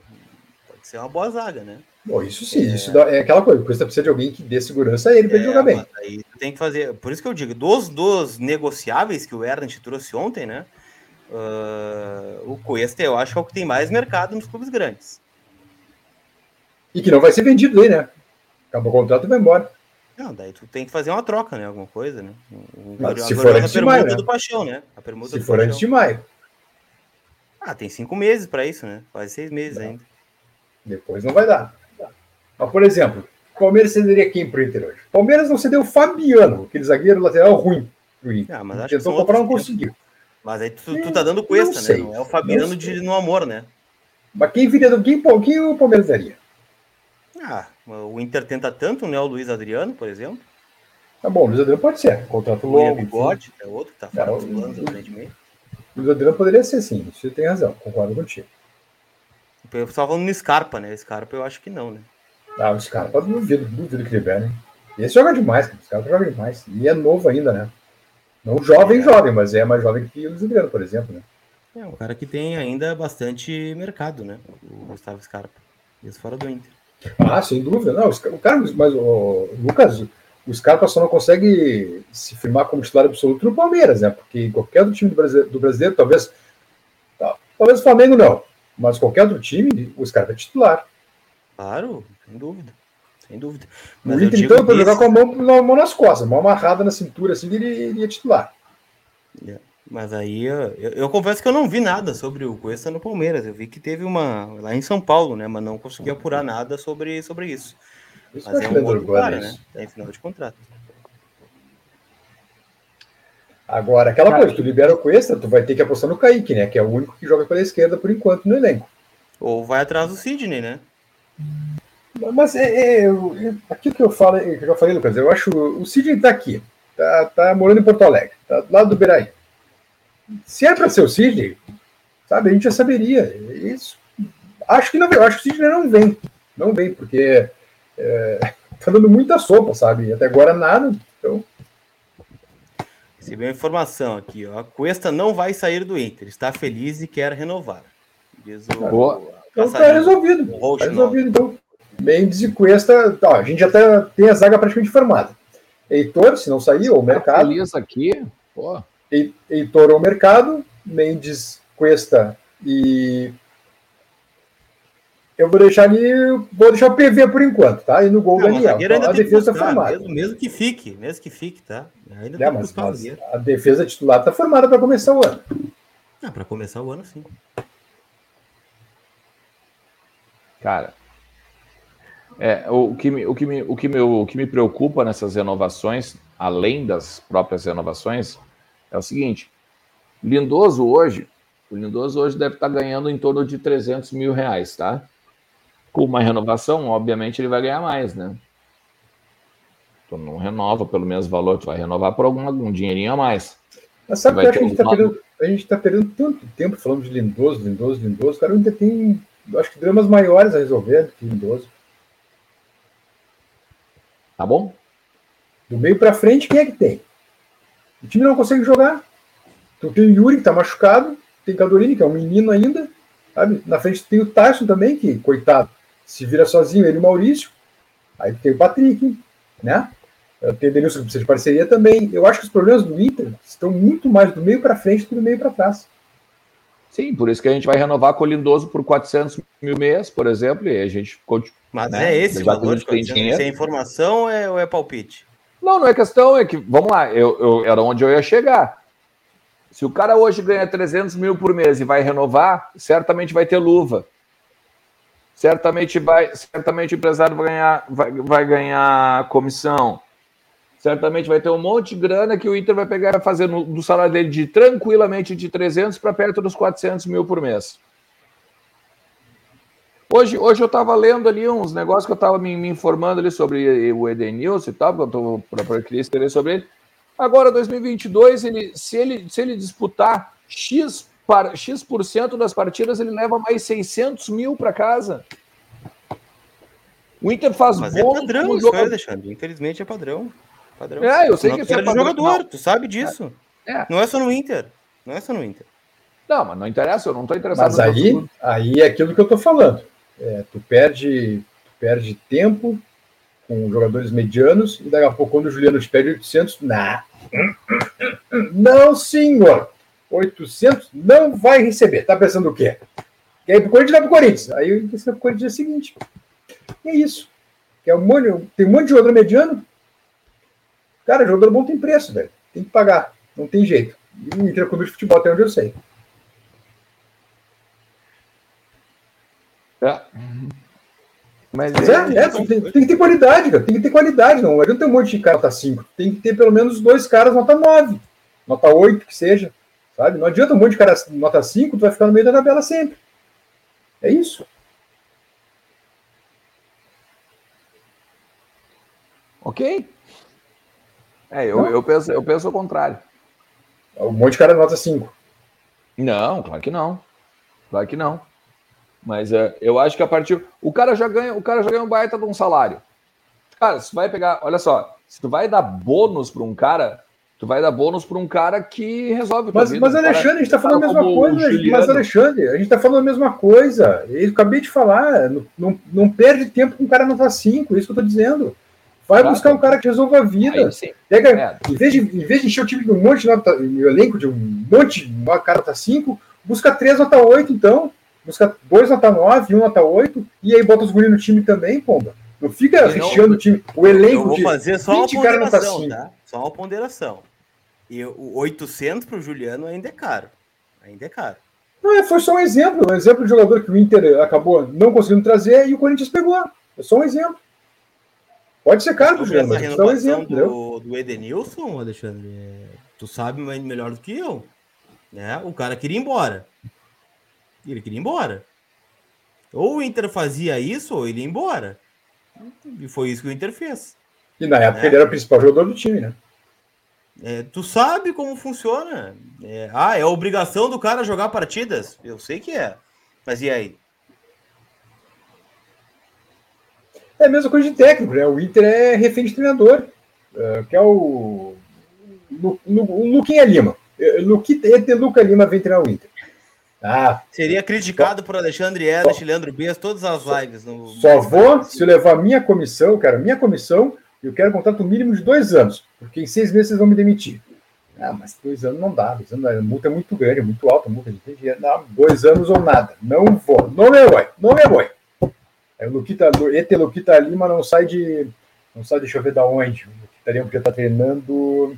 pode ser uma boa zaga, né? Bom, isso sim. Isso dá- é aquela coisa. O Cuesta precisa de alguém que dê segurança a ele para ele É, jogar bem. Aí tem que fazer. Por isso que eu digo, dos, dos negociáveis que o Ernest trouxe ontem, né? Ah, o Cuesta, eu acho que é o que tem mais mercado nos clubes grandes. E que não vai ser vendido aí, né? Acabou o contrato e vai embora. Não, daí tu tem que fazer uma troca, né? Alguma coisa, né? O, Mas se for antes de maio, né? do Paixão, né? A permuta Se for Paixão. antes de maio. Ah, tem cinco meses para isso, né? Quase seis meses ainda. Depois não vai dar. Mas, por exemplo, o Palmeiras cederia quem pro Inter hoje? O Palmeiras não cedeu o Fabiano, aquele zagueiro lateral ruim pro Inter. Ah, mas acho Tentou comprar, não conseguiu. Mas aí tu, tu tá dando Cuesta, Não né? sei. Não é o Fabiano de no amor, né? Mas quem viria do quem, quem o Palmeiras daria? Ah, o Inter tenta tanto, né? O Luiz Adriano, por exemplo. Tá bom, o Luiz Adriano pode ser. Contrato O longo. enfim. Bigode, é outro que tá fora dos planos, o- aparentemente. O Luiz Adriano poderia ser sim, você tem razão, concordo contigo. O pessoal falando no Scarpa, né? Scarpa eu acho que não, né? Ah, os caras, duvido, duvido que liberem. Esse joga demais, cara. Os caras jogam demais. E é novo ainda, né? Não jovem, É. jovem, mas é mais jovem que o Adriano, por exemplo, né? É um cara que tem ainda bastante mercado, né? O Gustavo Scarpa. Isso fora do Inter. Ah, sem dúvida. Não, o cara, mas o Lucas, o Scarpa só não consegue se firmar como titular absoluto no Palmeiras, né? Porque qualquer outro time do brasileiro, do brasileiro talvez. tá, Talvez o Flamengo não, mas qualquer outro time, o Scarpa é titular. Claro, sem dúvida. Sem dúvida. O Mas eu Inter, então, para jogar com a mão, na- mão nas costas, mão amarrada na cintura, assim, ele iria titular. Mas aí eu, eu, eu confesso que eu não vi nada sobre o Cuesta no Palmeiras. Eu vi que teve uma lá em São Paulo, né? Mas não consegui apurar nada sobre, sobre isso. Isso Mas é acho um outro cara, isso. né? Tá em final de contrato. Agora, aquela Cara, coisa, tu libera o Cuesta, tu vai ter que apostar no Kaique, né? Que é o único que joga pela esquerda por enquanto no elenco. Ou vai atrás do Sidney, né? Mas é, é, é- aquilo que eu falo, que eu já falei, Lucas, eu acho. O Sidney tá aqui, tá, tá morando em Porto Alegre, tá do lado do Beiraí. Se é para ser o Sidney, sabe, a gente já saberia. Isso. Acho que não vem, acho que o Sidney não vem. Não vem, porque é, tá dando muita sopa, sabe? Até agora nada. Então, Recebi uma informação aqui, ó. A Cuesta não vai sair do Inter. Está feliz e quer renovar. Diz o. Boa. então tá resolvido. Tá resolvido, então. Mendes e Cuesta, tá, a gente já tá, tem a zaga praticamente formada. Heitor, se não sair, ou o mercado. Feliz aqui, pô. Hei- Heitor ou mercado, Mendes, Cuesta e. Eu vou deixar ali. Vou deixar o PV por enquanto, tá? E no gol Não, Daniel. zagueiro Então, a defesa está formada. mesmo, mesmo que fique, mesmo que fique, tá? Ainda É, mas, mas a defesa titular está formada para começar o ano. Ah, para começar o ano, sim. Cara, é, o, que me, o, que me, o, que me, o que me preocupa nessas renovações, além das próprias renovações, é o seguinte: Lindoso hoje, o Lindoso hoje deve estar ganhando em torno de 300 mil reais, tá? Com uma renovação, obviamente, ele vai ganhar mais, né? Tu não renova pelo mesmo valor, tu vai renovar por algum, algum dinheirinho a mais. Mas sabe que que a gente está perdendo, a gente tá perdendo tanto tempo falando de Lindoso, Lindoso, Lindoso. Cara, ainda tem, acho que dramas maiores a resolver do que Lindoso. Tá bom? Do meio para frente, quem é que tem? O time não consegue jogar. Tu tem o Yuri que tá machucado, tem Cadorini, que é um menino ainda, sabe? Na frente tem o Tyson também, que, coitado, se vira sozinho, ele e o Maurício. Aí tem o Patrick, né? Tem o Denilson que precisa de parceria também. Eu acho que os problemas do Inter estão muito mais do meio para frente do que do meio para trás. Sim, por isso que a gente vai renovar com o Lindoso por 400 mil mês, por exemplo, e a gente continua. Mas né? é esse o valor de tem dinheiro. Se é informação é, ou é palpite? Não, não é questão, é que, vamos lá, eu, eu, era onde eu ia chegar. Se o cara hoje ganha 300 mil por mês e vai renovar, certamente vai ter luva. Certamente vai, certamente o empresário vai ganhar, vai, vai ganhar comissão. Certamente vai ter um monte de grana que o Inter vai pegar e fazer no, do salário dele de tranquilamente de 300 para perto dos 400 mil por mês. Hoje, hoje eu estava lendo ali uns negócios que eu estava me, me, informando ali sobre o Edenilson e tal, porque eu estou querer escrever sobre ele. Agora, 2022, ele, se, ele, se ele disputar X, par, X% das partidas, ele leva mais 600 mil para casa. O Inter faz Mas é padrão isso, jogador... Alexandre. Infelizmente é padrão padrão. É, eu sei não que isso é padrão. jogador, não. tu sabe disso. É. é. Não é só no Inter. Não é só no Inter. Não, mas não interessa, eu não estou interessado. Mas aí, aí é aquilo que eu estou falando. É, tu perde, tu perde tempo com jogadores medianos e daqui a pouco quando o Juliano te pede 800, nah. não senhor, 800 não vai receber. Tá pensando o quê? Quer ir pro Corinthians, vai pro Corinthians. Aí o pro Corinthians é o seguinte. é isso. é um monte, tem um monte de jogador mediano, Cara, jogador bom tem preço, velho. Tem que pagar. Não tem jeito. E o Inter Clube de Futebol, até onde eu sei. É. Mas, Mas é, é, é tem, tem, que ter qualidade, cara. Tem que ter qualidade. Não adianta ter um monte de cara nota 5. Tem que ter pelo menos dois caras nota 9. Nota 8, que seja. Sabe? Não adianta um monte de cara nota 5, tu vai ficar no meio da tabela sempre. É isso. Ok. É, eu, eu, penso, eu penso o contrário. Um monte de cara nota 5. Não, claro que não. Claro que não. Mas é, eu acho que a partir. O cara já ganha, o cara já ganha um baita de um salário. Cara, se vai pegar. Olha só, se tu vai dar bônus para um cara, tu vai dar bônus para um cara que resolve. Mas, mas Alexandre, a gente está falando a mesma coisa. Mas, Alexandre, a gente está falando a mesma coisa. Eu acabei de falar. Não, não, não perde tempo com um cara nota 5, isso que eu estou dizendo. Vai claro. buscar um cara que resolva a vida. Pega, é. em, vez de, em vez de encher o time de um monte de nota, o elenco de um monte de cara nota 5, busca 3 nota 8, então. Busca 2 nota 9, 1 nota 8, e aí bota os guris no time também, pomba. Não fica recheando o time. O elenco eu vou de fazer só uma ponderação, tá? Só uma ponderação. E o 800 para o Juliano ainda é caro. Ainda é caro. Não, é, foi só um exemplo. Um exemplo de jogador que o Inter acabou não conseguindo trazer e o Corinthians pegou. É só um exemplo. Pode ser caro, Juliano, mas essa um exemplo, do, do Edenilson, Alexandre, é, tu sabe melhor do que eu. Né? O cara queria ir embora. Ele queria ir embora. Ou o Inter fazia isso, ou ele ia embora. E foi isso que o Inter fez. E na época né? ele era o principal jogador do time, né? É, tu sabe como funciona. É, ah, é obrigação do cara jogar partidas? Eu sei que é. Mas e aí? É a mesma coisa de técnico, né? O Inter é refém de treinador, uh, que é o, Lu, Lu, o Luquinha Lima. É, Luquita, Luca Lima vem treinar o Inter. Ah, Seria criticado por Alexandre Elas, Leandro Bias, todas as lives. No... Só vou se levar minha comissão, cara, minha comissão, eu quero contrato mínimo de dois anos, porque em seis meses vocês vão me demitir. Ah, mas dois anos não dá, dois anos, a multa é muito grande, é muito alta, a multa, tem dinheiro. Não, dois anos ou nada, não vou, não me vou, não me vou. É, o Luquita, Ete Luquita Lima não sai de. Não sai, deixa eu ver da onde. O Luquita Lima porque está treinando.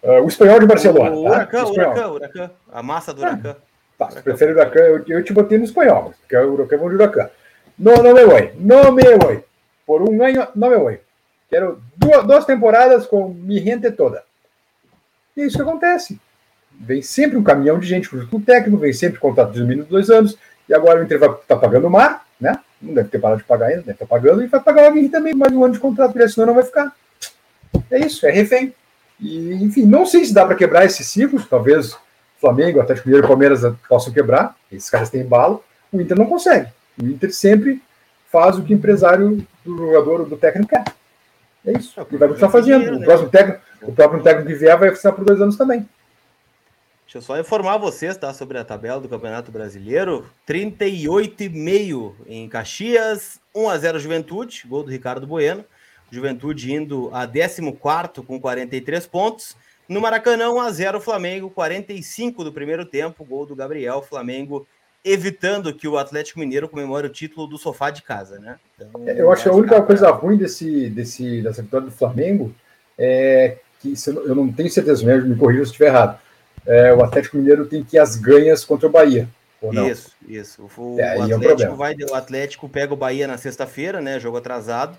Uh, o espanhol de Barcelona. O tá? Huracan, o Huracan, Huracan. A massa do Huracan. Ah, tá, prefere o Huracan. Eu, eu te botei no espanhol, porque o Huracan é de Huracan. Não, não me voy. Não me voy. Por um ano, não me voy. Quero duas, duas temporadas com mi gente toda. E é isso que acontece. Vem sempre um caminhão de gente junto com o técnico, vem sempre contrato de mínimo dois anos, e agora o Inter vai estar tá pagando o mar? Não deve ter parado de pagar ainda, deve estar pagando, e vai pagar alguém também mais um ano de contrato, porque senão não vai ficar. É isso, é refém. E, enfim, não sei se dá para quebrar esse ciclo, talvez Flamengo, Atlético Mineiro e Palmeiras possam quebrar, esses caras têm balo, o Inter não consegue. O Inter sempre faz o que o empresário do jogador, do técnico quer. É isso. É, e vai continuar fazendo. O, próximo técnico, o próprio técnico que vier vai ficar por dois anos também. Deixa eu só informar vocês, tá? Sobre a tabela do Campeonato Brasileiro. 38,5 em Caxias, 1x0 Juventude, gol do Ricardo Bueno. Juventude indo a 14 com 43 pontos. No Maracanã, 1x0 Flamengo, 45 do primeiro tempo, gol do Gabriel. Flamengo evitando que o Atlético Mineiro comemore o título do sofá de casa, né? Então, eu acho que a única coisa ruim desse, desse, dessa vitória do Flamengo é que eu não tenho certeza, né? me corrija se estiver errado. É, o Atlético Mineiro tem que ir às ganhas contra o Bahia. Isso, isso. O, é, o Atlético é um vai, o Atlético pega o Bahia na sexta-feira, né? Jogo atrasado.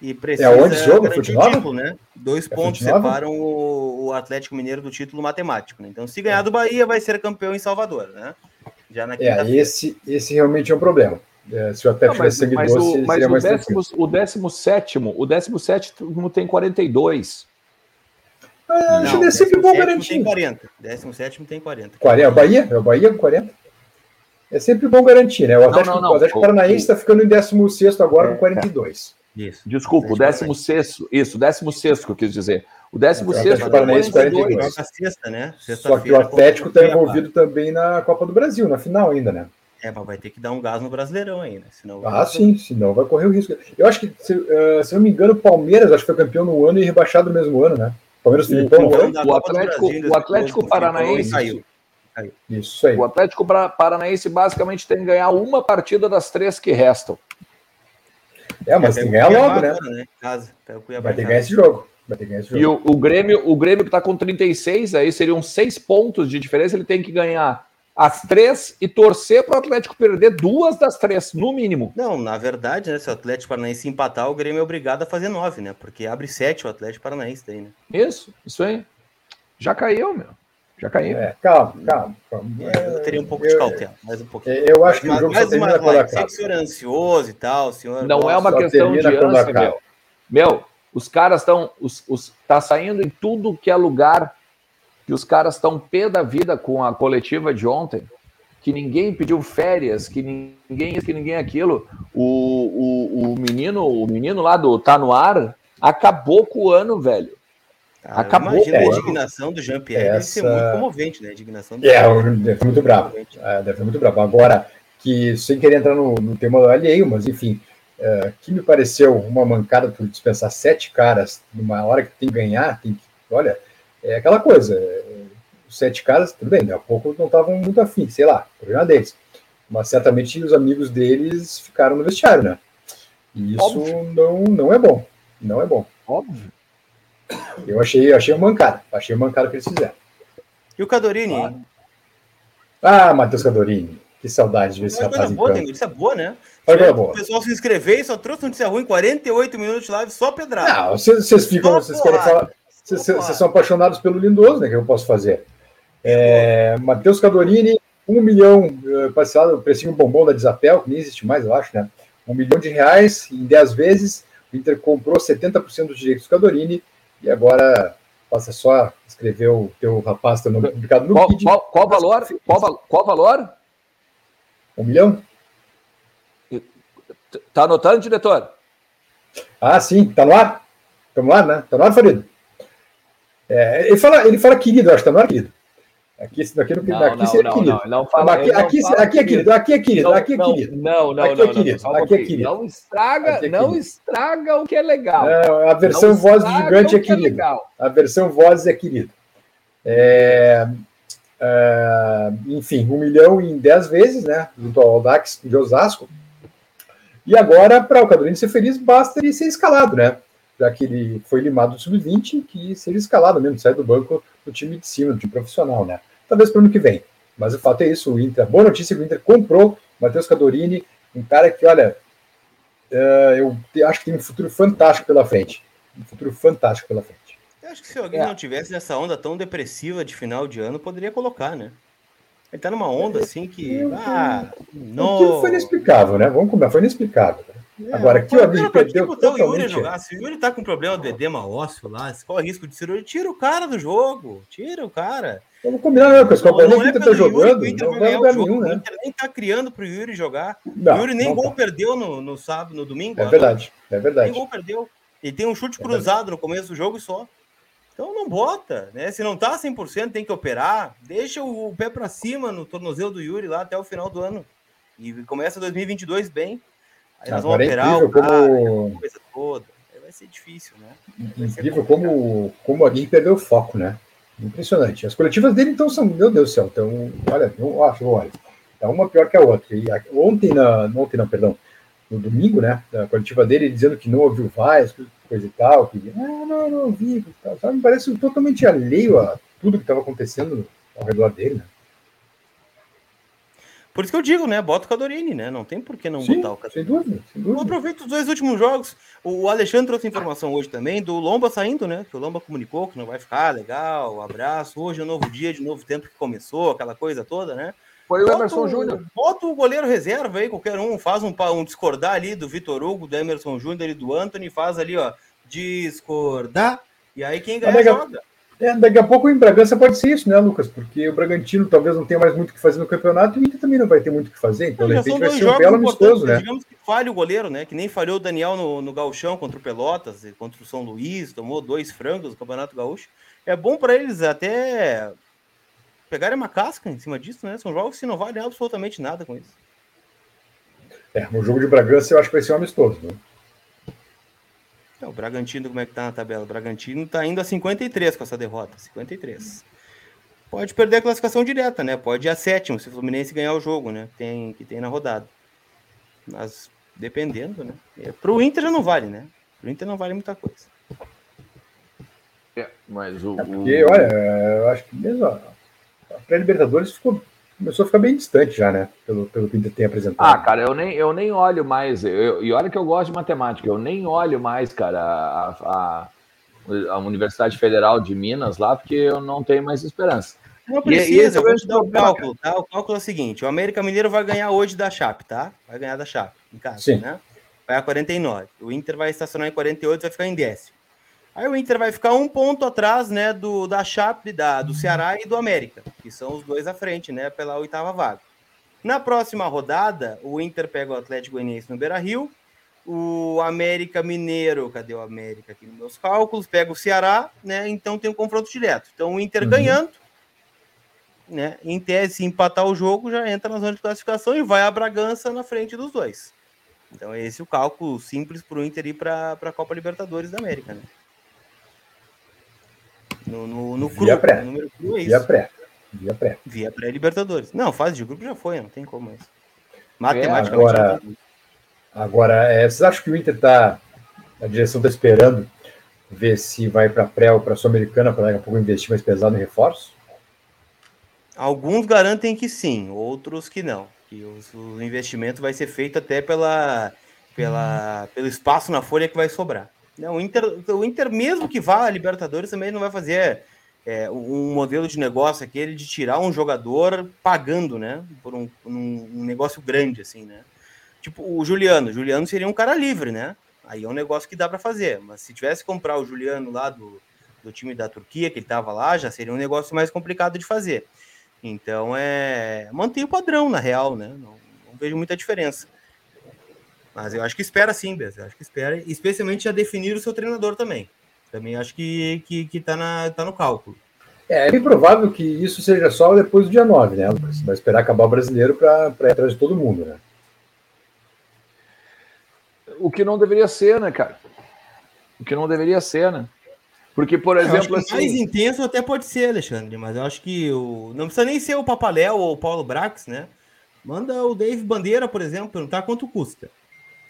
E precisa é onde jogo? o título, né? Dois é pontos separam o, o, Atlético Mineiro do título matemático. Né? Então, se ganhar do Bahia, vai ser campeão em Salvador, né? Já na é, esse, esse realmente é um problema. É, se o Atlético tivesse sangue mas doce, o, mas o mais décimo, o décimo sétimo, o décimo sétimo tem 42. Ah, não, é sempre bom garantir. Tem 40. Décimo sétimo tem 40. 40. É o Bahia? É o Bahia com 40? É sempre bom garantir, né? O Atlético, não, não, não. O Atlético Paranaense está ficando em 16 agora é, com 42. Isso. Desculpa, o 16, isso, o 16 que eu quis dizer. O 16 é, Paranaense 42. Sexta, né? Só que o Atlético está envolvido também na Copa do Brasil, na final ainda, né? É, mas vai ter que dar um gás no Brasileirão ainda. Senão ah, sim, senão vai correr o risco. Eu acho que, se, uh, se não me engano, o Palmeiras acho que foi campeão no ano e rebaixado no mesmo ano, né? Palmeiras Filipão, o, o, Atlético, o Atlético Paranaense caiu. Isso aí. O Atlético Paranaense basicamente tem que ganhar uma partida das três que restam. É, mas tem que ganhar logo, né? né? Casa, Vai ter que ganhar esse jogo. Vai ter que ganhar esse jogo. E o, o Grêmio, o Grêmio que está com 36, aí seriam seis pontos de diferença, ele tem que ganhar as três e torcer para o Atlético perder duas das três, no mínimo. Não, na verdade, né, se o Atlético Paranaense empatar, o Grêmio é obrigado a fazer nove, né? Porque abre sete o Atlético Paranaense daí, né? Isso, isso aí. Já caiu, meu. Já caiu. É, calma, calma. calma. É, eu teria um pouco eu, de cautela, mais um pouquinho. Eu acho que mas, o jogo mais, só termina mais, Sei que o senhor é ansioso e tal, senhor... Não é uma questão de ânsia, meu. Meu, os caras estão... Os, os, tá saindo em tudo que é lugar que os caras estão pé da vida com a coletiva de ontem, que ninguém pediu férias, que ninguém isso, que ninguém aquilo. O, o, o menino, o menino lá do Tá No Ar acabou com o ano, velho. Cara, Acabou. Imagina a indignação do Jean-Pierre. Essa... Deve ser muito comovente, né? A indignação do É, deve ser muito bravo. É, deve ser muito bravo. Agora, que sem querer entrar no, no tema alheio, mas enfim, é, que me pareceu uma mancada por dispensar sete caras numa hora que tem que ganhar, tem que. Olha, é aquela coisa. É, os sete caras, tudo bem, daqui a pouco não estavam muito afim, sei lá, problema deles. Mas certamente os amigos deles ficaram no vestiário, né? E isso não, não é bom. Não é bom. Óbvio. Eu achei, achei mancada. Achei mancada que eles fizeram. E o Cadorini? Ah, ah Matheus Cadorini. Que saudade de ver esse rapaz boa, Tem notícia boa, né? Olha boa. O pessoal se inscrever e só trouxe notícia ruim, 48 minutos de live, só pedrada. Não, vocês ficam, vocês querem falar. Vocês, são apaixonados pelo Lindoso, né? Que eu posso fazer. É, Matheus Cadorini, um milhão, uh, passado, o precinho bombom da Desapel, que nem existe mais, eu acho, né? Um milhão de reais em 10 vezes. O Inter comprou 70% dos direitos do Cadorini e agora passa só escrever o teu rapaz teu nome publicado no qual, vídeo. Qual, qual valor? Qual, qual valor? Um milhão? Tá anotando, diretor? Ah, sim, tá no ar? Estamos lá, né? Tá no ar, Farido? É, ele, fala, ele fala querido, acho que tá no ar, querido. Aqui, aqui, no, não, aqui não, seria não, querido. Não, não fala, aqui, aqui, fala aqui, é querido, aqui é querido, aqui é querido. Não, não, aqui não. É querido, não, aqui é querido. Não estraga, é não estraga o que é legal. a versão voz do gigante é querido. É a versão voz é querido. É, é, enfim, um milhão em dez vezes, né? Junto ao Dax de Osasco. E agora, para o Cadorini ser feliz, basta ele ser escalado, né? Já que ele foi limado do sub-20, que seja escalado mesmo, sair do banco do time de cima, do time profissional, né? Talvez para o ano que vem. Mas o fato é isso, o Inter, boa notícia que o Inter comprou Matheus Cadorini, um cara que, olha, uh, eu acho que tem um futuro fantástico pela frente. Um futuro fantástico pela frente. Eu acho que se alguém é. não tivesse nessa onda tão depressiva de final de ano, poderia colocar, né? Ele tá numa onda assim que. Ah, não. Foi inexplicável, né? Vamos começar, foi inexplicável. Né? É, Agora, aqui o Abid perdeu totalmente... o Yuri jogar. Se o Yuri tá com problema do edema ósseo lá, se corre risco de cirurgia, tira o cara do jogo. Tira o cara. Vamos combinar, né, pessoal? O não, não é tá jogando, o Inter não vai lugar nenhum, né? O Inter nem tá criando pro Yuri jogar. Não, o Yuri nem gol tá. perdeu no, no sábado, no domingo. É verdade, é verdade. Nem gol perdeu. Ele tem um chute é cruzado verdade. no começo do jogo só. Então não bota, né? Se não tá 100%, tem que operar. Deixa o pé para cima no tornozelo do Yuri lá até o final do ano. E começa 2022 bem. Aí nós vamos é operar o cara, como... coisa toda. Aí vai ser difícil, né? Vai incrível como, como alguém perdeu o foco, né? Impressionante. As coletivas dele, então, são, meu Deus do céu. Então, olha, eu acho, olha. Tá uma pior que a outra. E ontem, na, ontem não, perdão, no domingo, né, da coletiva dele, dizendo que não ouviu Vasco, coisa e tal, que ah, não, não ouvi, tal, sabe? Me parece totalmente alheio a tudo que estava acontecendo ao redor dele, né? Por isso que eu digo, né? Bota o Cadorini, né? Não tem por que não Sim, botar o Cadorini. Sem dúvida, sem dúvida. Aproveita os dois últimos jogos. O Alexandre trouxe informação hoje também do Lomba saindo, né? Que o Lomba comunicou que não vai ficar legal. Um abraço. Hoje é um novo dia, de novo tempo que começou, aquela coisa toda, né? Foi o Emerson Júnior. Bota o goleiro reserva aí, qualquer um. Faz um, um discordar ali do Vitor Hugo, do Emerson Júnior e do Anthony. Faz ali, ó. Discordar. E aí quem ganha joga. É, daqui a pouco em Bragança pode ser isso, né, Lucas? Porque o Bragantino talvez não tenha mais muito o que fazer no campeonato e o Inter também não vai ter muito o que fazer. Então, de repente, vai ser um belo amistoso, né? Digamos que falhe o goleiro, né? Que nem falhou o Daniel no, no Gauchão contra o Pelotas, contra o São Luís, tomou dois frangos no Campeonato Gaúcho. É bom para eles até pegarem uma casca em cima disso, né? São jogos que não valem absolutamente nada com isso. É, no jogo de Bragança eu acho que vai ser um amistoso, né? É, o Bragantino, como é que tá na tabela? O Bragantino tá indo a 53 com essa derrota. 53. Pode perder a classificação direta, né? Pode ir a sétimo se o Fluminense ganhar o jogo, né? Tem, que tem na rodada. Mas dependendo, né? É, pro Inter já não vale, né? Pro Inter não vale muita coisa. É, mas o. É porque, olha, eu acho que mesmo a pré-Libertadores ficou começou a ficar bem distante já, né? Pelo, pelo que tem apresentado. Ah, cara, eu nem, eu nem olho mais. Eu, e olha que eu gosto de matemática, eu nem olho mais, cara, a, a, a Universidade Federal de Minas lá, porque eu não tenho mais esperança. Não precisa, e, e eu vou te dar o cálculo, tá? O cálculo é o seguinte: o América Mineiro vai ganhar hoje da Chape, tá? Vai ganhar da Chape, em casa, Sim. né? Vai a 49. O Inter vai estacionar em 48, vai ficar em décimo. Aí o Inter vai ficar um ponto atrás, né, do da Chape, da, do Ceará e do América, que são os dois à frente, né, pela oitava vaga. Na próxima rodada, o Inter pega o Atlético Goianiense no Beira-Rio, o América Mineiro, cadê o América aqui nos meus cálculos? Pega o Ceará, né? Então tem um confronto direto. Então o Inter uhum. ganhando, né? Em tese, se empatar o jogo, já entra na zona de classificação e vai a Bragança na frente dos dois. Então esse é o cálculo simples para o Inter ir para a Copa Libertadores da América, né? No, no, no cru, Via pré. número cru é isso. Via pré. Via pré. Via pré-Libertadores. Não, fase de grupo já foi, não tem como isso. Matematicamente. É, agora, agora é, vocês acham que o Inter está. A direção está esperando ver se vai para pré ou para Sul-Americana para daqui a pouco investir mais pesado em reforços? Alguns garantem que sim, outros que não. Que o, o investimento vai ser feito até pela, pela, pelo espaço na folha que vai sobrar. Não, o, Inter, o Inter, mesmo que vá a Libertadores, também não vai fazer é, um modelo de negócio aquele de tirar um jogador pagando, né? Por um, um, negócio grande, assim, né? Tipo, o Juliano. Juliano seria um cara livre, né? Aí é um negócio que dá para fazer. Mas se tivesse que comprar o Juliano lá do, do time da Turquia, que ele tava lá, já seria um negócio mais complicado de fazer. Então, é. Mantém o padrão, na real, né? Não, não vejo muita diferença. Mas eu acho que espera sim, Bez. Eu acho que espera, especialmente a definir o seu treinador também. Também acho que, que, que tá, na, tá no cálculo. É, é bem provável que isso seja só depois do dia 9, né, Lucas? Vai esperar acabar o brasileiro para ir atrás de todo mundo, né? O que não deveria ser, né, cara? O que não deveria ser, né? Porque, por exemplo. Assim... Mais intenso até pode ser, Alexandre, mas eu acho que o... não precisa nem ser o Papaléu ou o Paulo Brax, né? Manda o Dave Bandeira, por exemplo, perguntar quanto custa.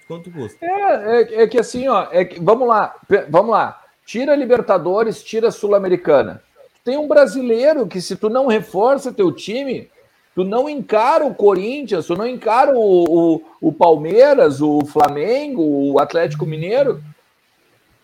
Quanto custa? É, é, é que assim, ó, é que, vamos lá, vamos lá. Tira Libertadores, tira Sul-Americana. Tem um brasileiro que, se tu não reforça teu time, tu não encara o Corinthians, tu não encara o, o, o Palmeiras, o Flamengo, o Atlético Mineiro.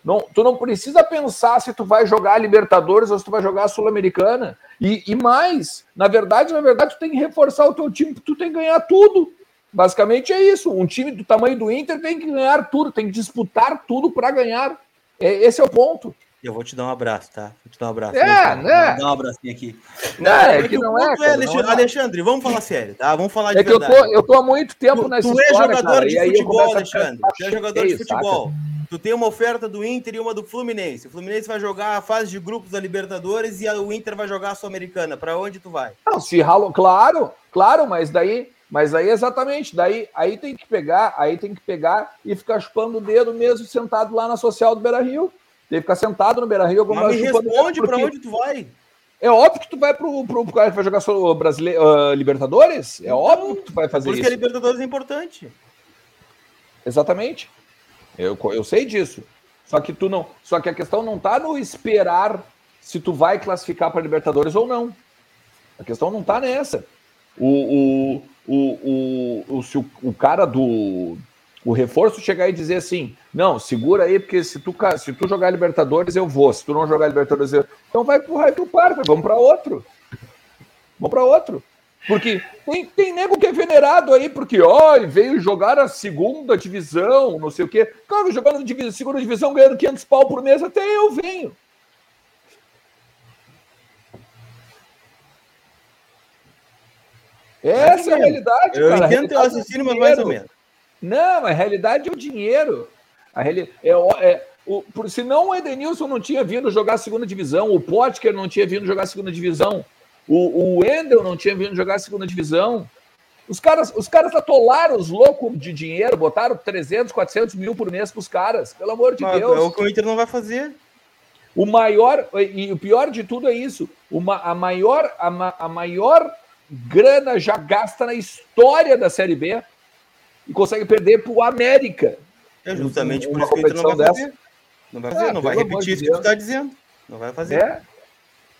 Não, tu não precisa pensar se tu vai jogar a Libertadores ou se tu vai jogar a Sul-Americana. E, e, mais, na verdade, na verdade, tu tem que reforçar o teu time, tu tem que ganhar tudo. Basicamente é isso. Um time do tamanho do Inter tem que ganhar tudo, tem que disputar tudo para ganhar. É, esse é o ponto. Eu vou te dar um abraço, tá? Vou te dar um abraço. É, né? Vou dar um abracinho aqui. Não, é, é que não é, é, Alexandre, Alexandre, vamos falar sério, tá? Vamos falar de é que verdade. eu tô, eu tô há muito tempo tu, nessa tu é jogador cara, de futebol, Alexandre. Tu é jogador de futebol. Saca? tu tem uma oferta do Inter e uma do Fluminense. O Fluminense vai jogar a fase de grupos da Libertadores e o Inter vai jogar a Sul-Americana. Para onde tu vai? Não, se ralo, claro, claro, mas daí, mas aí exatamente, daí aí tem que pegar, aí tem que pegar e ficar chupando o dedo mesmo sentado lá na social do Beira-Rio. Tem que ficar sentado no Beira-Rio Mas me responde para onde tu vai? É óbvio que tu vai pro, pro, pro cara que vai jogar só brasileiro, uh, Libertadores. É então, óbvio que tu vai fazer porque isso. Porque a Libertadores é importante. Exatamente. Eu, eu sei disso. Só que tu não. Só que a questão não tá no esperar se tu vai classificar para Libertadores ou não. A questão não tá nessa. O, o, o, o, o, se o, o cara do o reforço chegar e dizer assim: não, segura aí, porque se tu, se tu jogar Libertadores, eu vou. Se tu não jogar Libertadores, eu... então vai pro raio do parque, vamos para outro. Vamos para outro. Porque tem, tem nego que é venerado aí, porque, ó, veio jogar a segunda divisão, não sei o quê. Cara, jogando na segunda divisão, ganhando 500 pau por mês, até eu venho. Essa é a realidade, eu cara. Eu entendo teu raciocínio, mas mais ou menos. Não, a realidade é o dinheiro. A reali... é, é, o, por, senão o Edenilson não tinha vindo jogar a segunda divisão, o Potker não tinha vindo jogar a segunda divisão, o, o Wendel não tinha vindo jogar a segunda divisão. Os caras, os caras atolaram os loucos de dinheiro, botaram 300, 400 mil por mês para os caras, pelo amor de Mas Deus. É o que o Inter não vai fazer. O maior, e o pior de tudo é isso, uma, a, maior, a, a maior grana já gasta na história da Série B e consegue perder para o América. É justamente por isso que Inter não vai dessa. fazer. Não vai fazer, é, não vai repetir isso que tu está dizendo. Não vai fazer. É.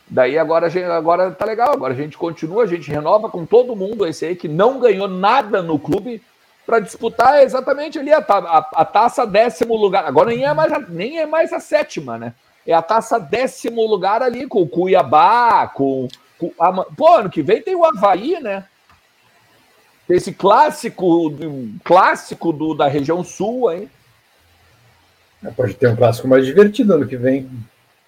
Daí agora, agora tá legal, agora a gente continua, a gente renova com todo mundo esse aí que não ganhou nada no clube para disputar exatamente ali a, a, a, taça décimo lugar. Agora nem é, mais a, nem é mais a sétima, né? É a taça décimo lugar ali com o Cuiabá, com, pô, ano que vem tem o Havaí, né? esse clássico, clássico do, da região sul, hein? É, pode ter um clássico mais divertido ano que vem.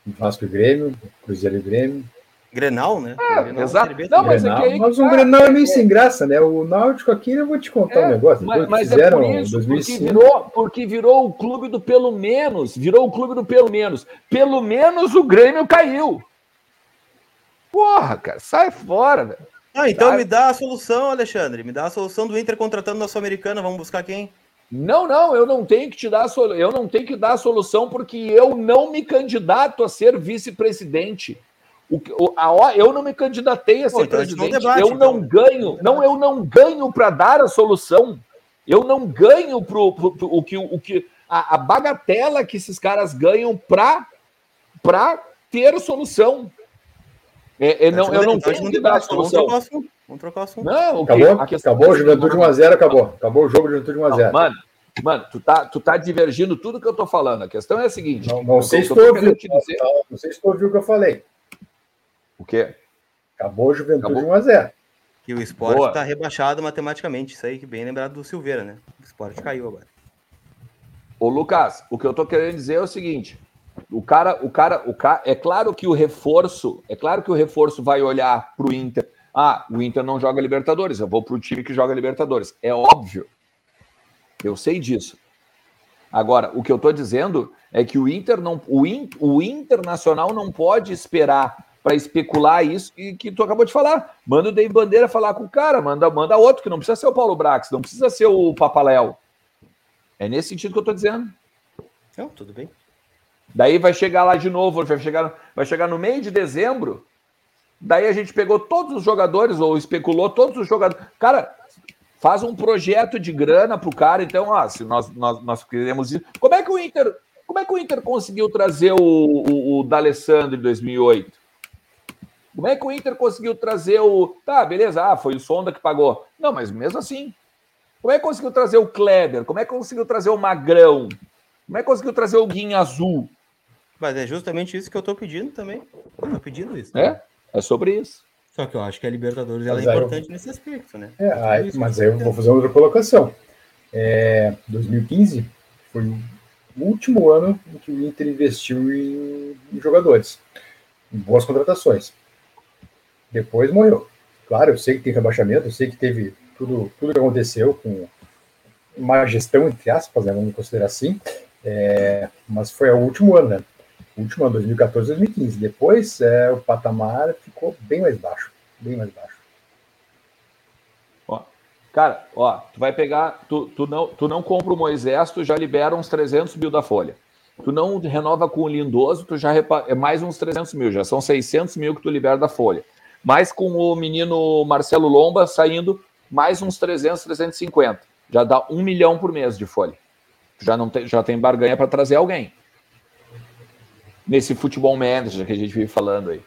Vasco e Grêmio, Cruzeiro e Grêmio. Grenal, né? É, Grenal, exato. Não, mas, Grenal, é mas um Grenal é meio é, sem graça, né? O Náutico aqui, eu vou te contar é, um negócio. Mas, mas fizeram é por isso, 2005. Porque virou, porque virou o clube do pelo menos. Virou o clube do pelo menos. Pelo menos o Grêmio caiu. Porra, cara, sai fora, velho. Ah, então me dá a solução, Alexandre. Me dá a solução do Inter contratando na Sul-Americana. Vamos buscar quem? Não, não, eu não tenho que te dar a solução. Eu não tenho que dar a solução porque eu não me candidato a ser vice-presidente. O, a, eu não me candidatei a ser Pô, então presidente. Debate, eu não então. ganho, não, eu não ganho para dar a solução. Eu não ganho pro, pro, pro o que o que a, a, bagatela que esses caras ganham para para ter solução. É, é, não, eu não tenho que dar a solução. Vamos trocar o assunto. Não, acabou, acabou o Juventude 1x0, acabou. Acabou o jogo de Juventude 1x0. Mano, mano, tu tá, tu tá divergindo tudo que eu tô falando. A questão é a seguinte. Não, não sei se tu ouviu. Dizer... Não sei se tu ouviu o que eu falei. O quê? Acabou o Juventude 1x0. E o esporte Boa. tá rebaixado matematicamente. Isso aí que bem lembrado do Silveira, né? O esporte caiu agora. Ô, Lucas, o que eu tô querendo dizer é o seguinte: o cara, o cara, o cara, é claro que o reforço, é claro que o reforço vai olhar para o Inter. Ah, o Inter não joga Libertadores, eu vou para o time que joga Libertadores. É óbvio. Eu sei disso. Agora, o que eu estou dizendo é que o Inter não, o, in, o Internacional não pode esperar para especular isso e que tu acabou de falar. Manda o Dei Bandeira falar com o cara, manda, manda outro, que não precisa ser o Paulo Brax, não precisa ser o Papaléu. É nesse sentido que eu estou dizendo. Não, tudo bem. Daí vai chegar lá de novo, vai chegar, vai chegar no meio de dezembro. Daí a gente pegou todos os jogadores, ou especulou todos os jogadores. Cara, faz um projeto de grana pro cara. Então, ó, se nós, nós, nós queremos ir. Como é que o Inter. Como é que o Inter conseguiu trazer o, o, o D'Alessandro em 2008? Como é que o Inter conseguiu trazer o. Tá, beleza, ah, foi o Sonda que pagou. Não, mas mesmo assim. Como é que conseguiu trazer o Kleber? Como é que conseguiu trazer o Magrão? Como é que conseguiu trazer o Guinha Azul? Mas é justamente isso que eu tô pedindo também. Eu tô pedindo isso. É? É sobre isso. Só que eu acho que a Libertadores ela é importante eu... nesse aspecto, né? É, aí, mas aí eu vou fazer outra colocação. É, 2015 foi o último ano em que o Inter investiu em, em jogadores, em boas contratações. Depois morreu. Claro, eu sei que tem rebaixamento, eu sei que teve tudo, tudo que aconteceu com má gestão, entre aspas, né, vamos considerar assim, É, mas foi o último ano, né? Ano, 2014, 2015. Depois, é, o patamar ficou bem mais baixo. Bem mais baixo. Ó, cara, ó, tu vai pegar, tu, tu, não, tu não compra o Moisés, tu já libera uns 300 mil da folha. Tu não renova com o Lindoso, tu já repa... é mais uns 300 mil, já são 600 mil que tu libera da folha. Mais com o menino Marcelo Lomba saindo, mais uns 300, 350. Já dá um milhão por mês de folha. Já não tem, já tem barganha para trazer alguém. Nesse futebol manager que a gente vive falando aí.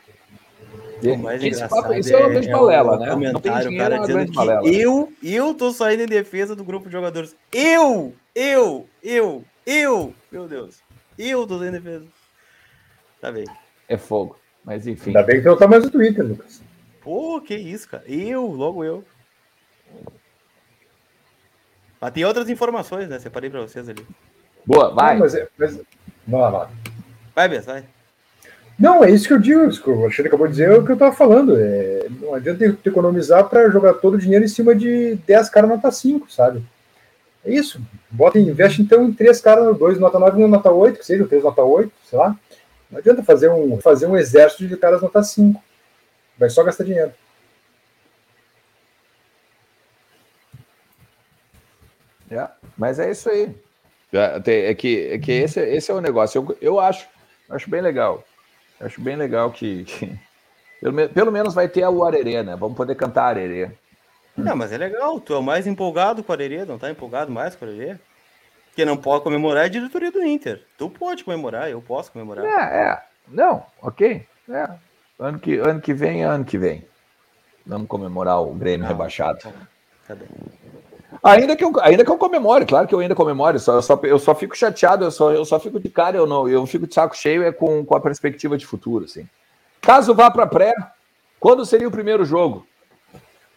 Esse papo, isso é uma grande é, balela, é né? Não tem dinheiro, cara é dizendo que eu, eu tô saindo em defesa do grupo de jogadores. Eu, eu, eu, eu, meu Deus. Eu tô saindo em defesa. Tá bem. É fogo. Mas enfim. Ainda bem que não tá mais no Twitter, Lucas. Pô, que isso, cara. Eu, logo eu. Mas tem outras informações, né? Separei pra vocês ali. Boa, vai. Não, mas, é, mas... Vai lá, vai. Bess, vai. Não, é isso que eu digo, que o Alexandre acabou de dizer, é o que eu estava falando. É, não adianta te economizar para jogar todo o dinheiro em cima de 10 caras nota 5, sabe? É isso. Bota, investe então em 3 caras, 2 nota 9 e 1 nota 8, que seja, 3 nota 8, sei lá. Não adianta fazer um, fazer um exército de caras nota 5. Vai só gastar dinheiro. É, mas é isso aí. É, é que, é que esse, esse é o negócio. Eu, eu acho, acho bem legal. Acho bem legal que, que pelo, pelo, menos vai ter o Arerê, né? Vamos poder cantar Arerê. Não, mas é legal. Tu é o mais empolgado com Arerê, não tá empolgado mais com Arerê? Quem não pode comemorar é a diretoria do Inter. Tu pode comemorar, eu posso comemorar. É, é. Não, ok. É. Ano, que, ano que vem, ano que vem. Vamos comemorar o Grêmio não, rebaixado. Tá bem. Ainda que, eu, ainda que eu comemore, claro que eu ainda comemore, só, eu, só, eu só fico chateado, eu só, eu só fico de cara, eu não, eu fico de saco cheio é com, com a perspectiva de futuro, assim. Caso vá para pré, quando seria o primeiro jogo?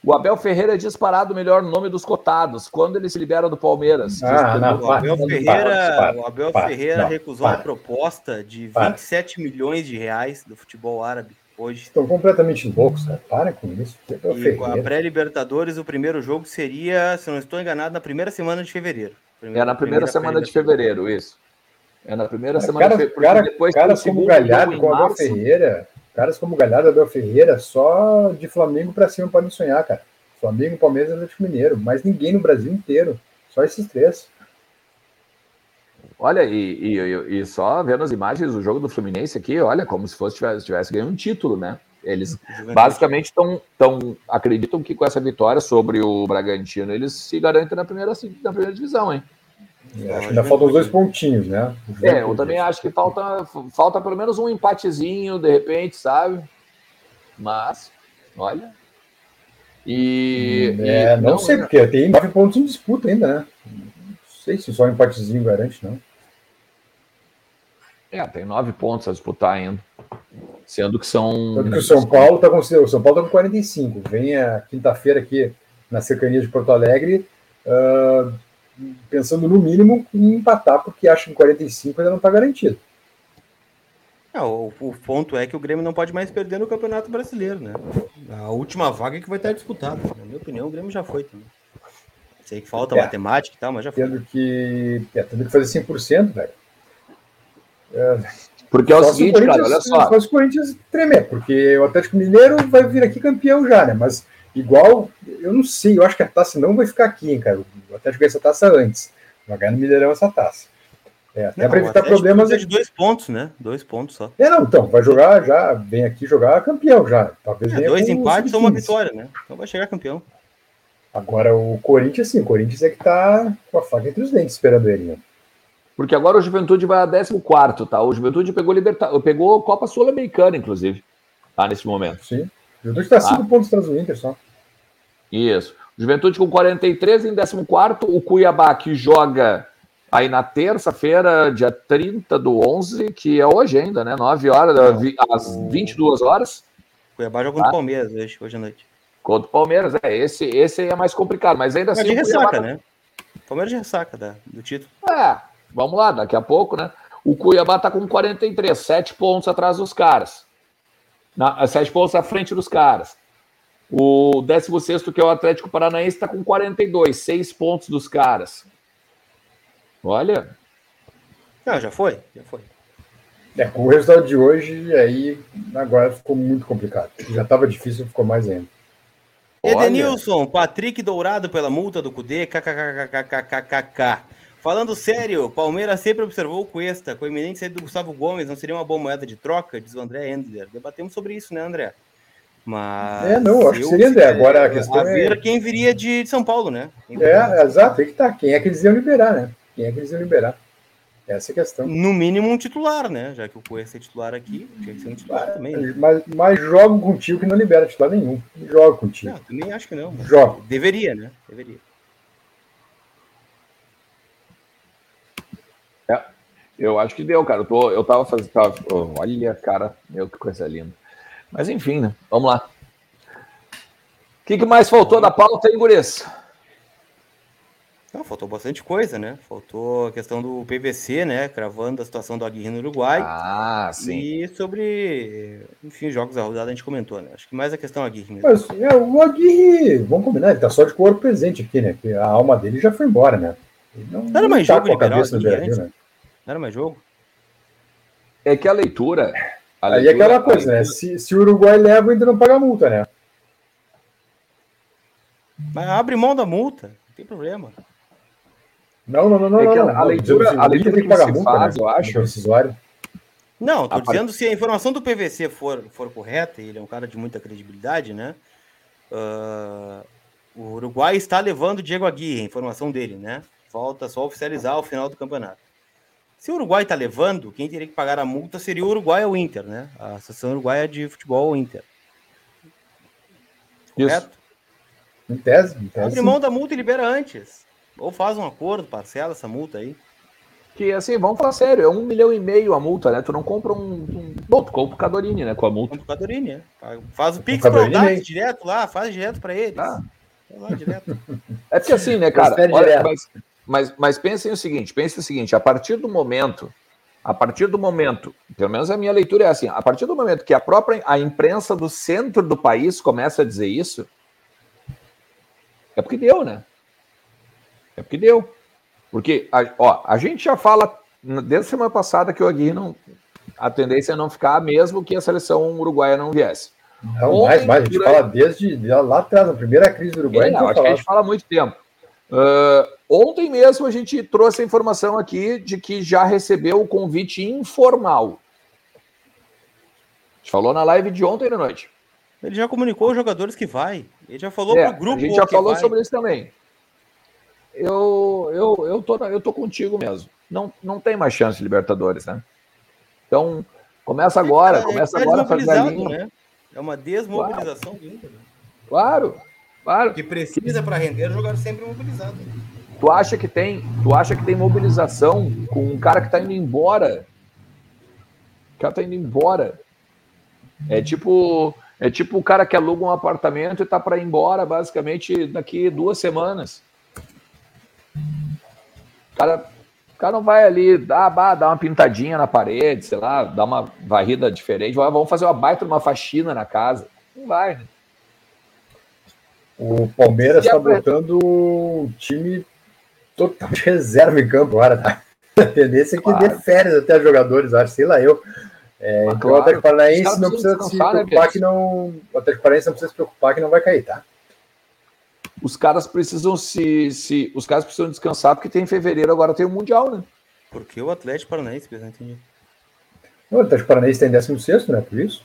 O Abel Ferreira é disparado o melhor nome dos cotados. Quando ele se libera do Palmeiras? Ah, não, o Abel Ferreira, para, o Abel para, Ferreira recusou para, a proposta de 27 milhões de reais do futebol árabe hoje. Estão completamente loucos, cara. Para com isso. E com a pré-Libertadores, o primeiro jogo seria, se não estou enganado, na primeira semana de fevereiro. Primeira, é na primeira, primeira semana de fevereiro, isso. É na primeira é, semana cara, de fevereiro. Cara, depois caras como Galhardo com o Abel Ferreira, caras como Galhardo e Abel Ferreira, só de Flamengo para cima podem sonhar, cara. Flamengo, Palmeiras e Atlético Mineiro. Mas ninguém no Brasil inteiro. Só esses três. Olha, e, e, e, só vendo as imagens do jogo do Fluminense aqui, olha, como se fosse tivesse, tivesse ganho um título, né? Eles basicamente estão tão, acreditam que com essa vitória sobre o Bragantino, eles se garantem na primeira, na primeira divisão, hein? É, acho que ainda faltam os dois pontinhos, né? É, eu também acho que falta, falta pelo menos um empatezinho, de repente, sabe? Mas, olha. E. É, e, não, não, sei, porque tem nove pontos em disputa ainda, né? Não sei se só um empatezinho garante, não. É, tem nove pontos a disputar ainda. Sendo que são. Tanto que o São Paulo está com, o São Paulo tá com 45. Vem a quinta-feira aqui na cercania de Porto Alegre, uh, pensando no mínimo em empatar, porque acho que 45 ainda não está garantido. É, o, o, ponto é que o Grêmio não pode mais perder no Campeonato Brasileiro, né? A última vaga é que vai estar disputada. Na minha opinião, o Grêmio já foi também. Sei que falta é, matemática e tal, mas já foi. Tendo que, é, tendo que fazer 100%, velho. É, porque é o seguinte, cara, olha só. Só se o Corinthians tremer, porque o Atlético Mineiro vai vir aqui campeão já, né? Mas igual, eu não sei, eu acho que a taça não vai ficar aqui, hein, cara. O Atlético ganha essa taça antes. Vai ganhar no Mineirão essa taça. É, até para evitar problemas. de dois pontos, né? Dois pontos só. É, não, então, vai jogar já, vem aqui jogar campeão já. Talvez é, dois empates ou uma vitória, né? Então vai chegar campeão. Agora o Corinthians, sim, o Corinthians é que tá com a faca entre os dentes esperando ele, né? Porque agora o Juventude vai a 14, tá? O Juventude pegou liberta... pegou Copa Sul-Americana, inclusive, tá? Nesse momento. Sim. O Juventude está 5 tá. pontos atrás do Inter só. Isso. Juventude com 43 em 14, o Cuiabá que joga aí na terça-feira, dia 30 do 11, que é hoje ainda, né? 9 horas, às 22 horas. Cuiabá o tá? Palmeiras hoje, hoje à noite. Contra o Palmeiras, é. Esse, esse aí é mais complicado, mas ainda assim. É de ressaca, Cuiabá... né? Palmeiras de ressaca da, do título. É, Vamos lá, daqui a pouco, né? O Cuiabá está com 43, 7 pontos atrás dos caras. Na, 7 pontos à frente dos caras. O 16, que é o Atlético Paranaense, está com 42, 6 pontos dos caras. Olha. Não, já foi, já foi. É, com o resultado de hoje, aí agora ficou muito complicado. Já estava difícil, ficou mais ainda. Edenilson, Patrick Dourado pela multa do Cudê, kkkkkkk. Falando sério, Palmeiras sempre observou o Cuesta, com a iminente saída do Gustavo Gomes, não seria uma boa moeda de troca? Diz o André Endler. Debatemos sobre isso, né, André? Mas. É, não, acho que seria André. Agora a questão a ver é. quem viria de São Paulo, né? É, exato, aí que tá. Quem é que eles iam liberar, né? Quem é que eles iam liberar? Essa é a questão. No mínimo um titular, né? Já que o Cuesta é titular aqui, tinha que ser um titular mas, também. Né? Mas, mas jogo contigo que não libera titular nenhum. Joga contigo. Não, também acho que não. Joga. Deveria, né? Deveria. É, eu acho que deu, cara. Eu, tô, eu tava fazendo. Tava, oh, olha, cara, meu, que coisa linda. Mas enfim, né? Vamos lá. O que, que mais faltou da pauta, hein? Não, faltou bastante coisa, né? Faltou a questão do PVC, né? Cravando a situação do Aguirre no Uruguai. Ah, sim. E sobre, enfim, jogos da rodada a gente comentou, né? Acho que mais a questão Aguirre mesmo. Mas, é, o Aguirre, vamos combinar, ele tá só de corpo presente aqui, né? Porque a alma dele já foi embora, né? Ele não, não era mais tá jogo liberal aqui, Brasil, né? Não era mais jogo? É que a leitura. A Aí é aquela coisa, né? Se, se o Uruguai leva, ainda não paga multa, né? Mas abre mão da multa, não tem problema. Não, não, não, não. É não, a leitura, a leitura tem que pagar multa, faz, né? eu acho. Decisório. Não, tô a dizendo se a informação do PVC for, for correta, ele é um cara de muita credibilidade, né? Uh, o Uruguai está levando o Diego Aguirre, a informação dele, né? Falta só oficializar o final do campeonato. Se o Uruguai está levando, quem teria que pagar a multa seria o Uruguai ou o Inter, né? A Associação Uruguaia de Futebol Inter. Correto? Isso. Em tese, em tese. Abre mão da multa e libera antes. Ou faz um acordo, parcela essa multa aí. Que assim, vamos falar sério, é um milhão e meio a multa, né? Tu não compra um. um... Bom, tu compra o Cadorini, né? Com a multa. Compra o Cadorini, é. Faz o Pix pro Audax direto lá, faz direto para eles. Ah. Lá, direto. É porque assim, né, cara? Olha, mas, mas, mas pensem o seguinte: pensem o seguinte, a partir do momento. A partir do momento, pelo menos a minha leitura é assim, a partir do momento que a própria a imprensa do centro do país começa a dizer isso, é porque deu, né? É porque deu. Porque, a, ó, a gente já fala desde a semana passada que o Aguirre não. A tendência é não ficar mesmo que a seleção uruguaia não viesse. Não, Ontem, mais, mais. A gente durante... fala desde lá atrás, na primeira crise do Uruguai. É, não, acho que a gente fala há muito tempo. Uh, ontem mesmo a gente trouxe a informação aqui de que já recebeu o convite informal. A gente falou na live de ontem à noite. Ele já comunicou os jogadores que vai. Ele já falou é, pro grupo. A gente já falou vai. sobre isso também eu, eu, eu, tô, eu tô contigo mesmo. Não, não tem mais chance de Libertadores, né? Então, começa agora, é, começa é agora a fazer a linha. Né? É uma desmobilização claro. Né? Claro, claro. Que precisa para render jogar sempre mobilizado. Tu acha que tem, tu acha que tem mobilização com um cara que tá indo embora? O cara tá indo embora. É tipo, é tipo o cara que aluga um apartamento e tá para ir embora basicamente daqui duas semanas. O cara, o cara não vai ali dar, dar uma pintadinha na parede, sei lá, dar uma varrida diferente. Vamos fazer uma baita uma faxina na casa. Não vai, né? O Palmeiras está botando o time totalmente reserva em campo agora, tá? A tendência é que claro. dê férias até jogadores, acho, sei lá eu. É, então claro. o Atlético Paranaense não precisa se né, preocupar né, que não. O Atlético Paranaense não precisa se preocupar que não vai cair, tá? Os caras precisam se, se. Os caras precisam descansar, porque tem em fevereiro agora tem o Mundial, né? Porque o Atlético Paranaense, não entendi. O Atlético Paranaense tem 16, né? Por isso.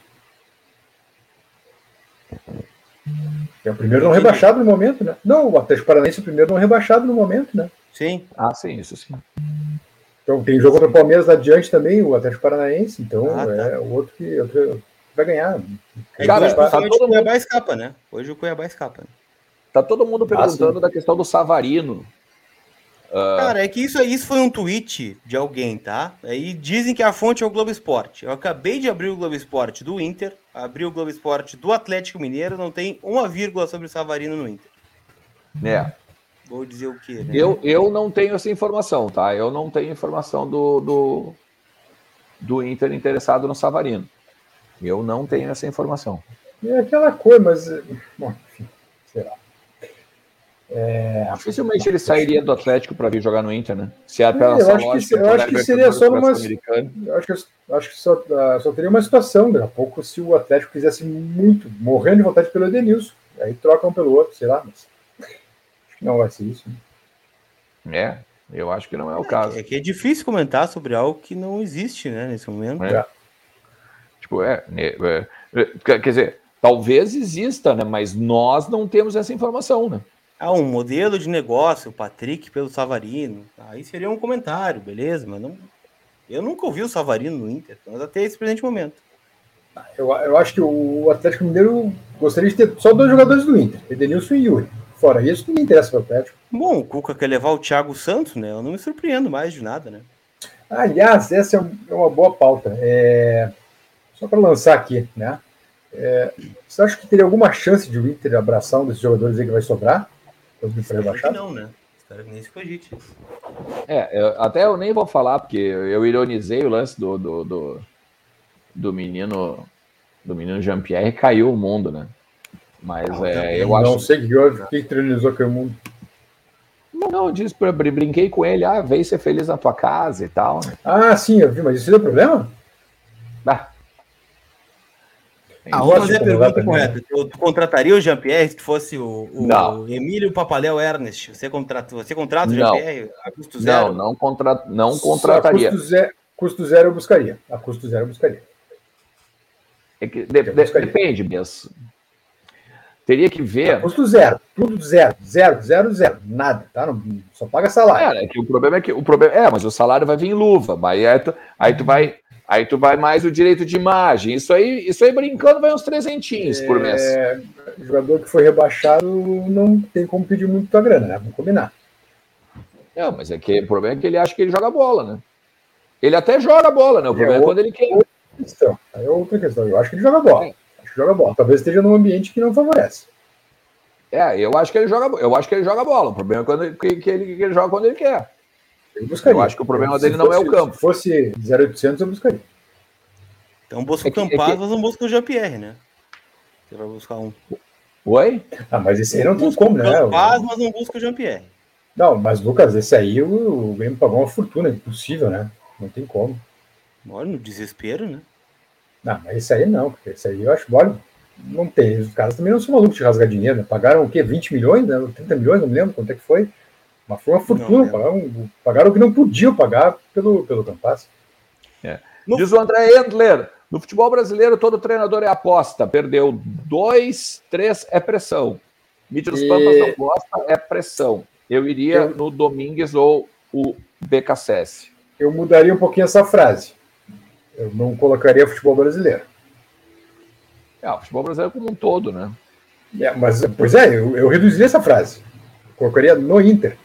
É o primeiro não rebaixado no momento, né? Não, o Atlético Paranaense é o primeiro não rebaixado no momento, né? Sim. Ah, sim, isso sim. Então tem jogo contra o Palmeiras adiante também, o Atlético Paranaense, então ah, tá. é o outro que, outro vai ganhar. É, Cara, hoje, tá todo o Cuiabá escapa, né? Hoje o Cuiabá escapa. Né? Tá todo mundo perguntando ah, da questão do Savarino. Uh... Cara, é que isso, isso foi um tweet de alguém, tá? Aí dizem que a fonte é o Globo Esporte. Eu acabei de abrir o Globo Esporte do Inter, abri o Globo Esporte do Atlético Mineiro, não tem uma vírgula sobre o Savarino no Inter. É. Vou dizer o quê? Né? Eu, eu não tenho essa informação, tá? Eu não tenho informação do, do, do Inter interessado no Savarino. Eu não tenho essa informação. É aquela coisa, mas. Bom, enfim, sei lá. É... Dificilmente ele sairia do Atlético para vir jogar no Inter, né? Se é pela eu acho que, eu acho que seria só numa. Acho que, acho que só, uh, só teria uma situação, daqui a pouco, se o Atlético quisesse muito, morrendo de vontade pelo Edenilson. Aí trocam um pelo outro, sei lá, mas acho que não vai ser isso. Né? É, eu acho que não é o caso. É que é difícil comentar sobre algo que não existe, né, nesse momento. É. Tipo, é, é, é, quer dizer, talvez exista, né, mas nós não temos essa informação, né? Ah, um modelo de negócio, o Patrick pelo Savarino. Aí seria um comentário, beleza, mas não. Eu nunca ouvi o Savarino no Inter, mas até esse presente momento. Eu, eu acho que o Atlético Mineiro gostaria de ter só dois jogadores do Inter, Edenilson e Yuri. Fora isso, não me interessa para o Atlético. Bom, o Cuca quer levar o Thiago Santos, né? Eu não me surpreendo mais de nada, né? Aliás, essa é, é uma boa pauta. É... Só para lançar aqui, né? É... Você acha que teria alguma chance de o Inter abraçar um desses jogadores aí que vai sobrar? Espero que não, né? Espero que nem se cogite. É, eu, até eu nem vou falar, porque eu ironizei o lance do, do, do, do menino do menino Jean-Pierre caiu o mundo, né? Mas não, é, eu não acho. Não sei que houve, quem trinizou o mundo. Não, não, disse, brinquei com ele, ah, vem ser feliz na tua casa e tal. Né? Ah, sim, eu vi, mas isso deu problema? Ah, ah, vou fazer a pergunta correta. Tu, contrataria o Jean-Pierre se fosse o, o Emílio Papaléu Ernest? Você contrata, você contrata o Jean-Pierre a custo zero? Não, não, contra, não contrataria. Custo zero, custo zero eu buscaria. A custo zero eu buscaria. É que de, de, depende mesmo. Teria que ver. custo zero, tudo zero, zero, zero, zero, nada, tá? Não, só paga salário. É, é, que o problema é que o problema é, mas o salário vai vir em luva, aí, aí, tu, aí tu vai, aí tu vai mais o direito de imagem. Isso aí, isso aí brincando vai uns trezentinhos é, por mês. É, jogador que foi rebaixado não tem como pedir muito a grana, né? Vamos combinar. Não, mas é que o problema é que ele acha que ele joga bola, né? Ele até joga bola, né? O problema é, é quando ele quer questão. Aí é outra questão. Eu acho que ele joga bola. Acho que joga bola. Talvez esteja num ambiente que não favorece. É, eu acho que ele joga, eu acho que ele joga bola. O problema é quando ele, que, que, ele, que ele joga quando ele quer. Eu, eu acho que o problema dele não é o campo. Se fosse 0800, eu buscaria. Então busca é o Campaz, é que... mas não busca o Jean-Pierre, né? Você vai buscar um. Oi? Ah, mas esse aí não tem como, né? O Campaz, mas não busca o Jean-Pierre. Não, mas Lucas, esse aí o, o Grêmio pagou uma fortuna, é impossível, né? Não tem como. Olha, no desespero, né? Não, mas esse aí não, porque esse aí eu acho, olha, não tem. Os caras também não são malucos de rasgar dinheiro, né? Pagaram o quê? 20 milhões, né? 30 milhões, não me lembro quanto é que foi. Mas foi uma fortuna, não, pagaram, pagaram o que não podiam pagar pelo, pelo Campas. É. Diz o André Endler, no futebol brasileiro todo treinador é aposta, perdeu dois, três é pressão. Mídia dos e... Pampas não gosta, é pressão. Eu iria eu... no Domingues ou o BKSS. Eu mudaria um pouquinho essa frase. Eu não colocaria futebol brasileiro. É, o futebol brasileiro como um todo, né? É, mas, pois é, eu, eu reduziria essa frase. Colocaria no Inter.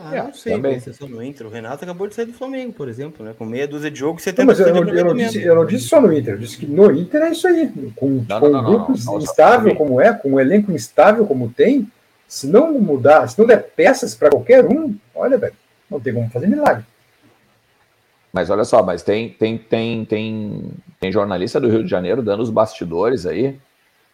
Ah, é, não sei, também. só no Inter. O Renato acabou de sair do Flamengo, por exemplo, né? Com meia dúzia de jogos, você tem mas eu não, eu, não disse, eu não disse só no Inter, eu disse que no Inter é isso aí. Com, não, com não, um grupo instável como é, com um elenco instável como tem, se não mudar, se não der peças para qualquer um, olha, velho, não tem como fazer milagre. Mas olha só, mas tem, tem, tem, tem, tem jornalista do Rio de Janeiro dando os bastidores aí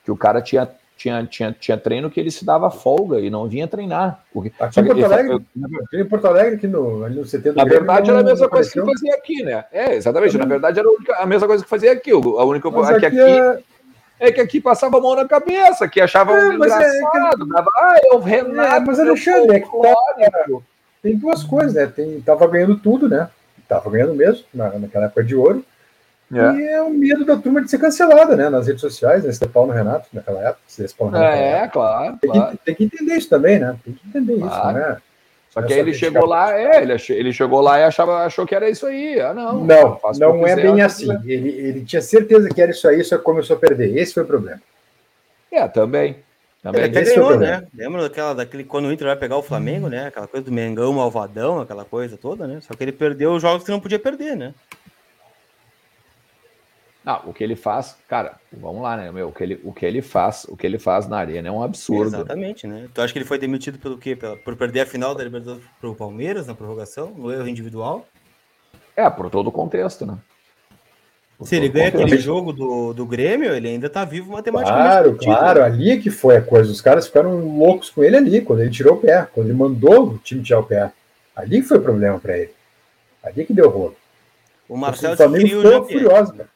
que o cara tinha, tinha, tinha, tinha treino que ele se dava folga e não vinha treinar. Porque, aqui em Porto Alegre, aqui em Porto Alegre, aqui no, ali no CT do Na verdade, era a mesma coisa que fazia aqui, né? É, exatamente. Também. Na verdade, era a, única, a, mesma coisa que fazia aqui. A única coisa que aqui, é... é... que aqui passava a mão na cabeça, que achava é, um engraçado. É, dava, ah, eu Renato. É, mas Alexandre, é que tá, tem duas coisas, né? Tem, tava ganhando tudo, né? estava ganhando mesmo, na, naquela época de ouro. É. E é o medo da turma de ser cancelada, né? Nas redes sociais, né? Esse Paulo Renato, naquela época. Paulo Renato, é, claro. Tem, claro. Que, tem que entender isso também, né? Tem que entender claro. isso, né? Só que aí ele chegou lá, é, ele, achou, ele chegou lá e achava, achou que era isso aí. Ah, não. Não, não é bem assim. Ele, ele tinha certeza que era isso aí, só começou a perder. Esse foi o problema. É, também. Também. Ele até ganhou, né? Lembra daquela, daquele quando o Inter vai pegar o Flamengo, né? Aquela coisa do Mengão malvadão, aquela coisa toda, né? Só que ele perdeu os jogos que não podia perder, né? Não, o que ele faz, cara, vamos lá, né, meu? O que ele, o que ele faz, o que ele faz na arena é um absurdo. Exatamente, né? Tu acha que ele foi demitido pelo quê? Pela, por perder a final da Libertadores pro Palmeiras na prorrogação, no erro individual? É, por todo o contexto, né? Se ele ganha aquele jogo do, do Grêmio, ele ainda tá vivo matematicamente. Claro, claro, ali é que foi a coisa. Os caras ficaram loucos com ele ali, quando ele tirou o pé, quando ele mandou o time tirar o pé. Ali foi o problema para ele. Ali que deu rolo. O Marcelo o Flamengo ficou furioso, cara.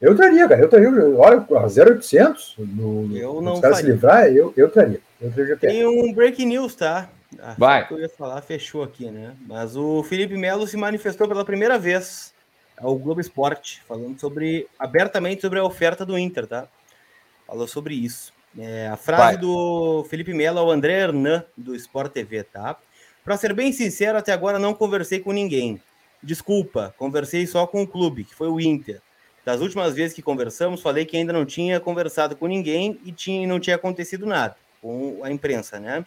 Eu traria, cara. Eu traria. Olha, a 0800, no, eu não os caras se livrar, eu, eu traria. Eu traria Tem um break news, tá? Ah, Vai. Que eu ia falar, fechou aqui, né? Mas o Felipe Melo se manifestou pela primeira vez ao Globo Esporte, falando sobre abertamente sobre a oferta do Inter, tá? Falou sobre isso. É, a frase Vai. do Felipe Melo ao André Hernan, do Sport TV, tá? Para ser bem sincero, até agora não conversei com ninguém. Desculpa, conversei só com o clube, que foi o Inter. Das últimas vezes que conversamos, falei que ainda não tinha conversado com ninguém e tinha, não tinha acontecido nada com a imprensa, né?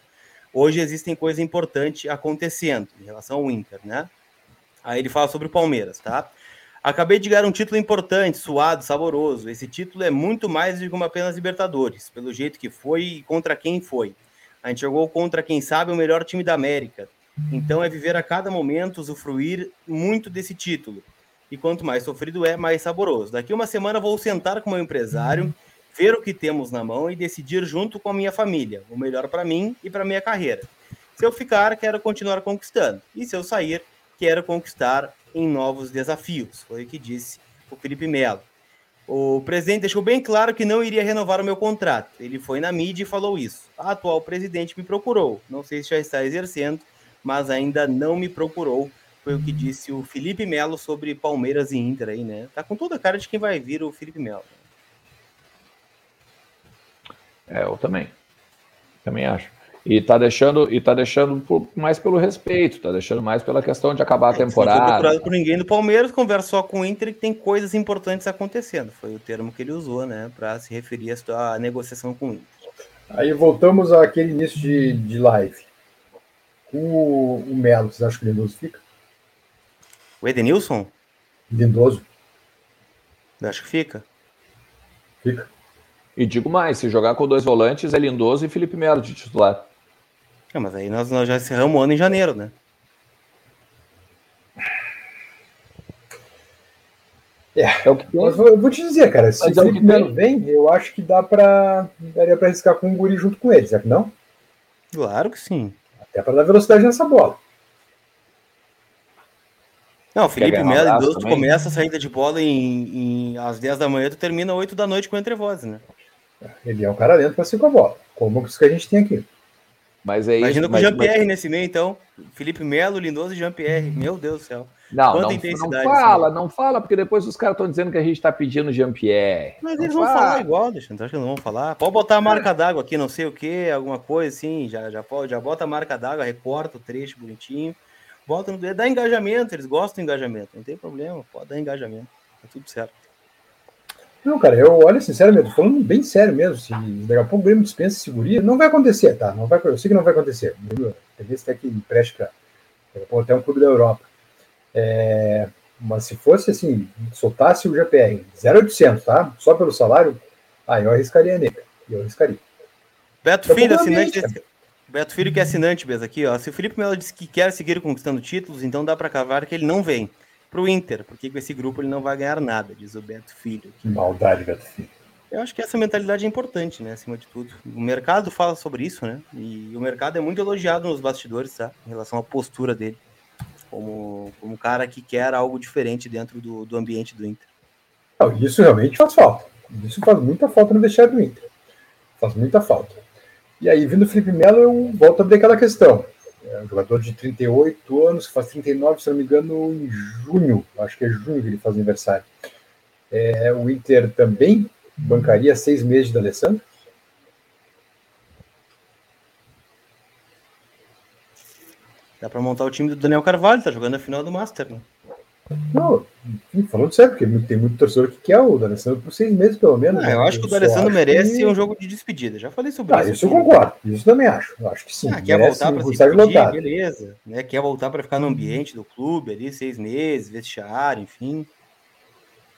Hoje existem coisas importantes acontecendo em relação ao Inter, né? Aí ele fala sobre o Palmeiras, tá? Acabei de ganhar um título importante, suado, saboroso. Esse título é muito mais do que uma apenas Libertadores, pelo jeito que foi e contra quem foi. A gente jogou contra, quem sabe, o melhor time da América. Então é viver a cada momento, usufruir muito desse título. E quanto mais sofrido é, mais saboroso. Daqui uma semana vou sentar com meu empresário, ver o que temos na mão e decidir junto com a minha família o melhor para mim e para minha carreira. Se eu ficar, quero continuar conquistando. E se eu sair, quero conquistar em novos desafios. Foi o que disse o Felipe Melo. O presidente deixou bem claro que não iria renovar o meu contrato. Ele foi na mídia e falou isso. A atual presidente me procurou. Não sei se já está exercendo, mas ainda não me procurou. Foi o que disse o Felipe Melo sobre Palmeiras e Inter aí, né? Tá com toda a cara de quem vai vir o Felipe Melo. É, eu também. Também acho. E tá deixando, e tá deixando por, mais pelo respeito, tá deixando mais pela questão de acabar a temporada. Não foi procurado por ninguém do Palmeiras, conversa só com o Inter e tem coisas importantes acontecendo. Foi o termo que ele usou, né, para se referir à negociação com o Inter. Aí voltamos àquele início de, de live. O, o Melo, vocês acham que o Lindoso fica? O Edenilson? Lindoso. Eu acho que fica. Fica. E digo mais, se jogar com dois volantes, é Lindoso e Felipe Melo de titular. É, mas aí nós, nós já encerramos o ano em janeiro, né? É, é o que Mas eu vou te dizer, cara, se o Felipe Melo vem, eu acho que dá para daria para arriscar com o Guri junto com ele, certo não? Claro que sim. Até para dar velocidade nessa bola. Não, Felipe Melo, um tu começa a saída de bola em, em, às 10 da manhã, tu termina 8 da noite com entre vozes, né? Ele é um cara lento para a bola, como os que a gente tem aqui. Mas é Imagina com o Jean-Pierre mas... nesse meio, então. Felipe Melo, Lindoso e Jean-Pierre. Meu Deus do céu. Não, não, não fala, não fala, porque depois os caras estão dizendo que a gente está pedindo Jean-Pierre. Mas eles vão falar igual, deixa, então acho que não vão falar. Pode botar a marca d'água aqui, não sei o que, alguma coisa assim, já, já, pode, já bota a marca d'água, recorta o trecho bonitinho. Bota no dá engajamento, eles gostam do engajamento, não tem problema, pode dar engajamento, tá tudo certo. Não, cara, eu olho sinceramente, falando bem sério mesmo. Se daqui a pouco o Grêmio dispensa seguria, não vai acontecer, tá? Não vai, eu sei que não vai acontecer. Talvez até que empreste para até um clube da Europa. É, mas se fosse assim, soltasse o GPR 0,800, tá? Só pelo salário, aí eu arriscaria nele. Eu arriscaria. Beto Filho, assinante Beto Filho que é assinante mesmo aqui, ó. Se o Felipe Melo disse que quer seguir conquistando títulos, então dá para cavar que ele não vem para o Inter, porque com esse grupo ele não vai ganhar nada, diz o Beto Filho. Que maldade, Beto Filho. Eu acho que essa mentalidade é importante, né, acima de tudo. O mercado fala sobre isso, né? E o mercado é muito elogiado nos bastidores, tá? Em relação à postura dele, como, como um cara que quer algo diferente dentro do, do ambiente do Inter. Não, isso realmente faz falta. Isso faz muita falta no vestiário do Inter. Faz muita falta. E aí, vindo o Felipe Melo, eu volto a abrir aquela questão. É um jogador de 38 anos, faz 39, se não me engano, em junho. Acho que é junho que ele faz aniversário. É, o Inter também bancaria seis meses de Alessandro? Dá para montar o time do Daniel Carvalho, tá jogando a final do Master, né? Não, falando sério, porque tem muito torcedor que quer o D'Alessandro por seis meses, pelo menos. Ah, eu acho que o D'Alessandro merece que... um jogo de despedida. Já falei sobre ah, isso. Isso eu concordo. Isso também acho. Eu acho que sim. Ah, quer voltar para se despedir, beleza. Né? Quer voltar para ficar no ambiente do clube ali, seis meses, vestiário, enfim.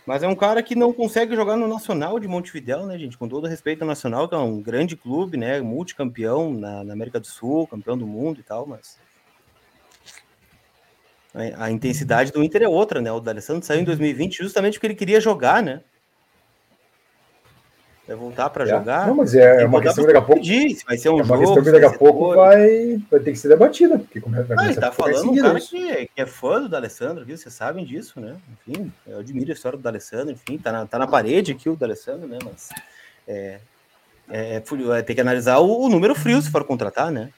Mas é um cara que não consegue jogar no Nacional de Montevidéu, né, gente? Com todo respeito ao Nacional, que é um grande clube, né? Multicampeão na, na América do Sul, campeão do mundo e tal, mas A, a intensidade do Inter é outra, né? O D'Alessandro saiu em 2020 justamente porque ele queria jogar, né? Vai voltar para é. jogar. Não, mas é, é uma questão que daqui a pouco. Pedir, vai ser um é uma jogo, questão que daqui a pouco vai, vai ter que ser debatida. Porque como é, vai ah, ele tá falando um cara que, que, é fã do D'Alessandro, viu? Vocês sabem disso, né? Enfim, eu admiro a história do D'Alessandro, enfim, tá na, tá na parede aqui o D'Alessandro, né? Mas é, é, é, tem que analisar o, o, número frio se for contratar, né?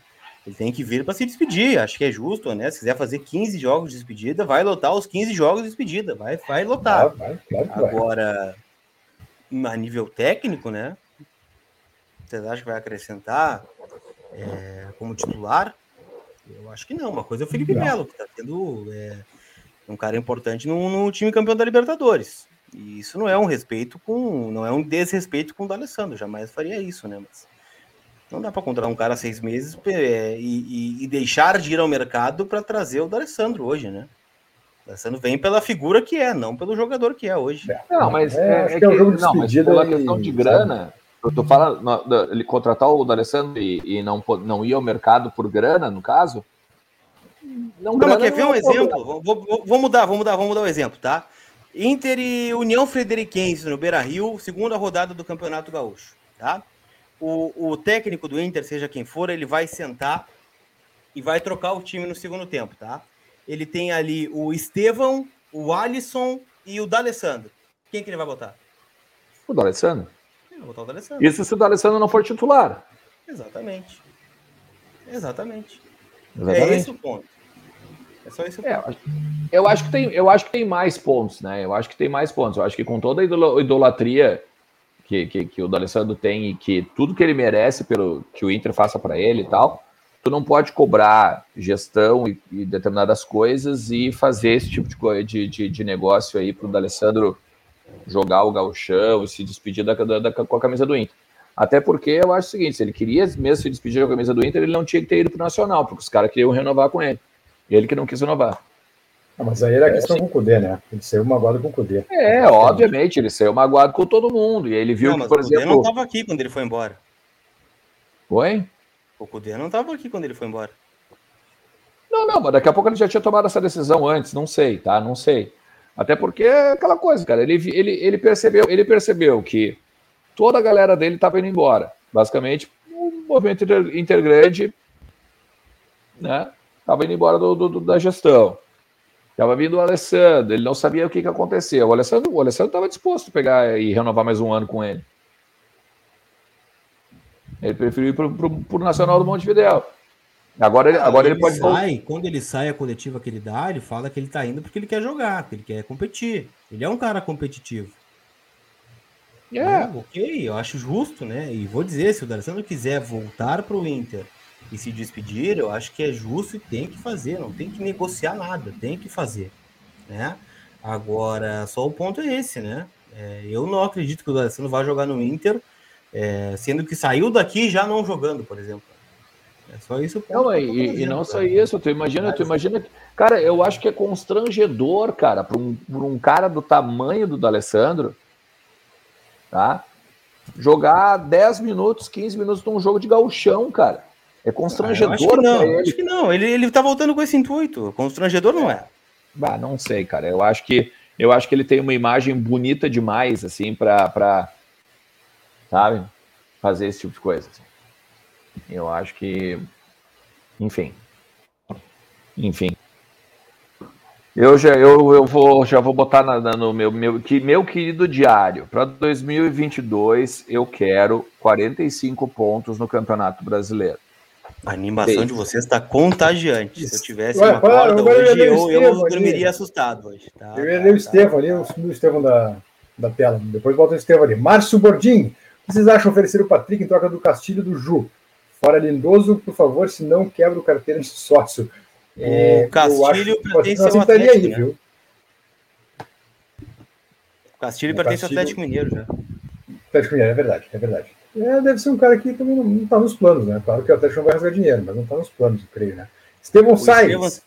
Ele tem que vir para se despedir. Acho que é justo, né? Se quiser fazer 15 jogos de despedida, vai lotar os 15 jogos de despedida. Vai, vai lotar. Vai, vai, Agora a nível técnico, né? Vocês acham que vai acrescentar é, como titular? Eu acho que não. Uma coisa é o Felipe. Melo, que está tendo é, um cara importante no, no, time campeão da Libertadores. E isso não é um respeito com. não é um desrespeito com o D'Alessandro, jamais faria isso, né? Mas não dá para contratar um cara seis meses é, e, e, e, deixar de ir ao mercado para trazer o D'Alessandro hoje, né? Alessandro vem pela figura que é, não pelo jogador que é hoje. É. Não, mas é, é, é que, é um não, mas pela e... questão de grana, eu tô falando, ele contratar o D'Alessandro e, e não, não ir ao mercado por grana, no caso. Não, não mas quer ver um exemplo? Vou, vou, vou, mudar, vou mudar, vamos mudar o exemplo, tá? Inter e União Frederiquense no Beira Rio, segunda rodada do Campeonato Gaúcho, tá? O, o técnico do Inter, seja quem for, ele vai sentar e vai trocar o time no segundo tempo, tá? ele tem ali o Estevão, o Alisson e o D'Alessandro. Quem que ele vai botar? O D'Alessandro. Ele vai botar o D'Alessandro. Isso se o D'Alessandro não for titular. Exatamente. Exatamente. Exatamente. É esse o ponto. É só esse o é, ponto. eu, acho que tem, eu acho que tem mais pontos, né? Eu acho que tem mais pontos. Eu acho que com toda a idolatria que, que, que o D'Alessandro tem e que tudo que ele merece pelo que o Inter faça para ele e tal, tu não pode cobrar gestão e, e, determinadas coisas e fazer esse tipo de, de, de, negócio aí para o D'Alessandro jogar o gauchão e se despedir da, da, da, com a camisa do Inter. Até porque eu acho o seguinte, se ele queria mesmo se despedir da camisa do Inter, ele não tinha que ter ido para o Nacional, porque os caras queriam renovar com ele. E ele que não quis renovar. Ah, mas aí era é, questão assim. com o Cudê, né? Ele saiu magoado com o Cudê. É, obviamente, ele saiu magoado com todo mundo. E ele viu não, que, por exemplo. Ele não estava aqui quando ele foi embora. Oi? O Cudê não estava aqui quando ele foi embora. Não, não, mas daqui a pouco ele já tinha tomado essa decisão antes, não sei, tá? Não sei. Até porque é aquela coisa, cara, ele, ele, ele, percebeu, ele percebeu que toda a galera dele estava indo embora. Basicamente, o movimento intergrande né, estava indo embora do, do, da gestão. Estava vindo o Alessandro, ele não sabia o que, que aconteceu. O Alessandro o Alessandro estava disposto a pegar e renovar mais um ano com ele. Ele preferiu ir para o Nacional do Montevideo. Agora, ele, agora ele, ele pode. Sai, quando ele sai a coletiva que ele dá, ele fala que ele está indo porque ele quer jogar, que ele quer competir. Ele é um cara competitivo. É. é ok, eu acho justo, né? E vou dizer, se o D'Alessandro quiser voltar para o Inter e se despedir, eu acho que é justo e tem que fazer, não tem que negociar nada, tem que fazer, né? Agora, só o ponto é esse, né? É, eu não acredito que o D'Alessandro vá jogar no Inter é, sendo que saiu daqui já não jogando, por exemplo. É só isso. Não, e, e, não só isso, tu imagina, tu imagina. Cara, eu acho que é constrangedor, cara, para um, um cara do tamanho do D'Alessandro, tá? Jogar 10 minutos, 15 minutos num jogo de gauchão, cara. É constrangedor. Ah, acho que não, ele. acho que não. Ele, ele tá voltando com esse intuito. Constrangedor não é. Bah, não sei, cara. Eu acho que eu acho que ele tem uma imagem bonita demais, assim, para sabe? Fazer esse tipo de coisa. Assim. Eu acho que, enfim, enfim. Eu já eu, eu vou já vou botar na, na, no meu meu que meu querido diário para 2022 eu quero 45 pontos no Campeonato Brasileiro. A animação de vocês está contagiante. Se eu tivesse Ué, uma corda hoje, eu, eu, eu dormiria assustado hoje. Tá, eu ia ler o tá, Estevão tá, ali, o Estevão da, da tela. Depois bota o Estevão ali. Márcio Bordim, que vocês acham oferecer o Patrick em troca do Castilho do Ju? Fora Lindoso, por favor, se não quebra o carteira de sócio. É, o Castilho pertence ao Atlético, aí, né? viu? O Castilho o pertence ao Atlético Mineiro já. Atlético Mineiro, é verdade, é verdade. É, deve ser um cara que também não está nos planos, né? Claro que o Atlético não vai rasgar dinheiro, mas não está nos planos, eu creio, né? Estevão Sainz.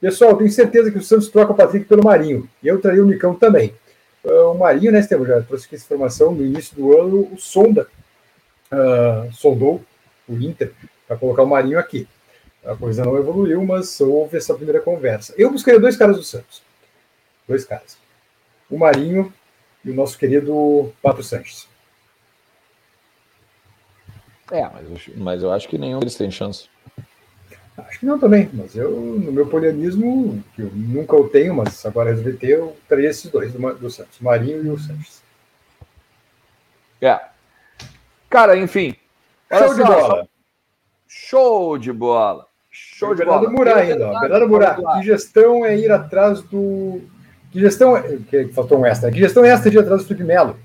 Pessoal, tenho certeza que o Santos troca o Patrick pelo Marinho. E eu traria o Nicão também. Uh, o Marinho, né, Estevam, já trouxe aqui essa informação, no início do ano, o Sonda uh, sondou o Inter para colocar o Marinho aqui. A coisa não evoluiu, mas houve essa primeira conversa. Eu buscaria dois caras do Santos. Dois caras. O Marinho e o nosso querido Pato Sanches. É, mas, mas eu acho que nenhum deles tem chance. Acho que não também, mas eu, no meu polianismo, que eu nunca o tenho, mas agora resolvi ter, eu traria esses dois do, do Santos, o Marinho e o Sanches. É. Cara, enfim. Show de bola. Show de bola. Show de Bernardo bola. Murá ainda, ó. Bernardo Murá. Que gestão é ir atrás do. Que gestão é. Que faltou um extra. Que gestão é esta de ir atrás do Felipe Melo?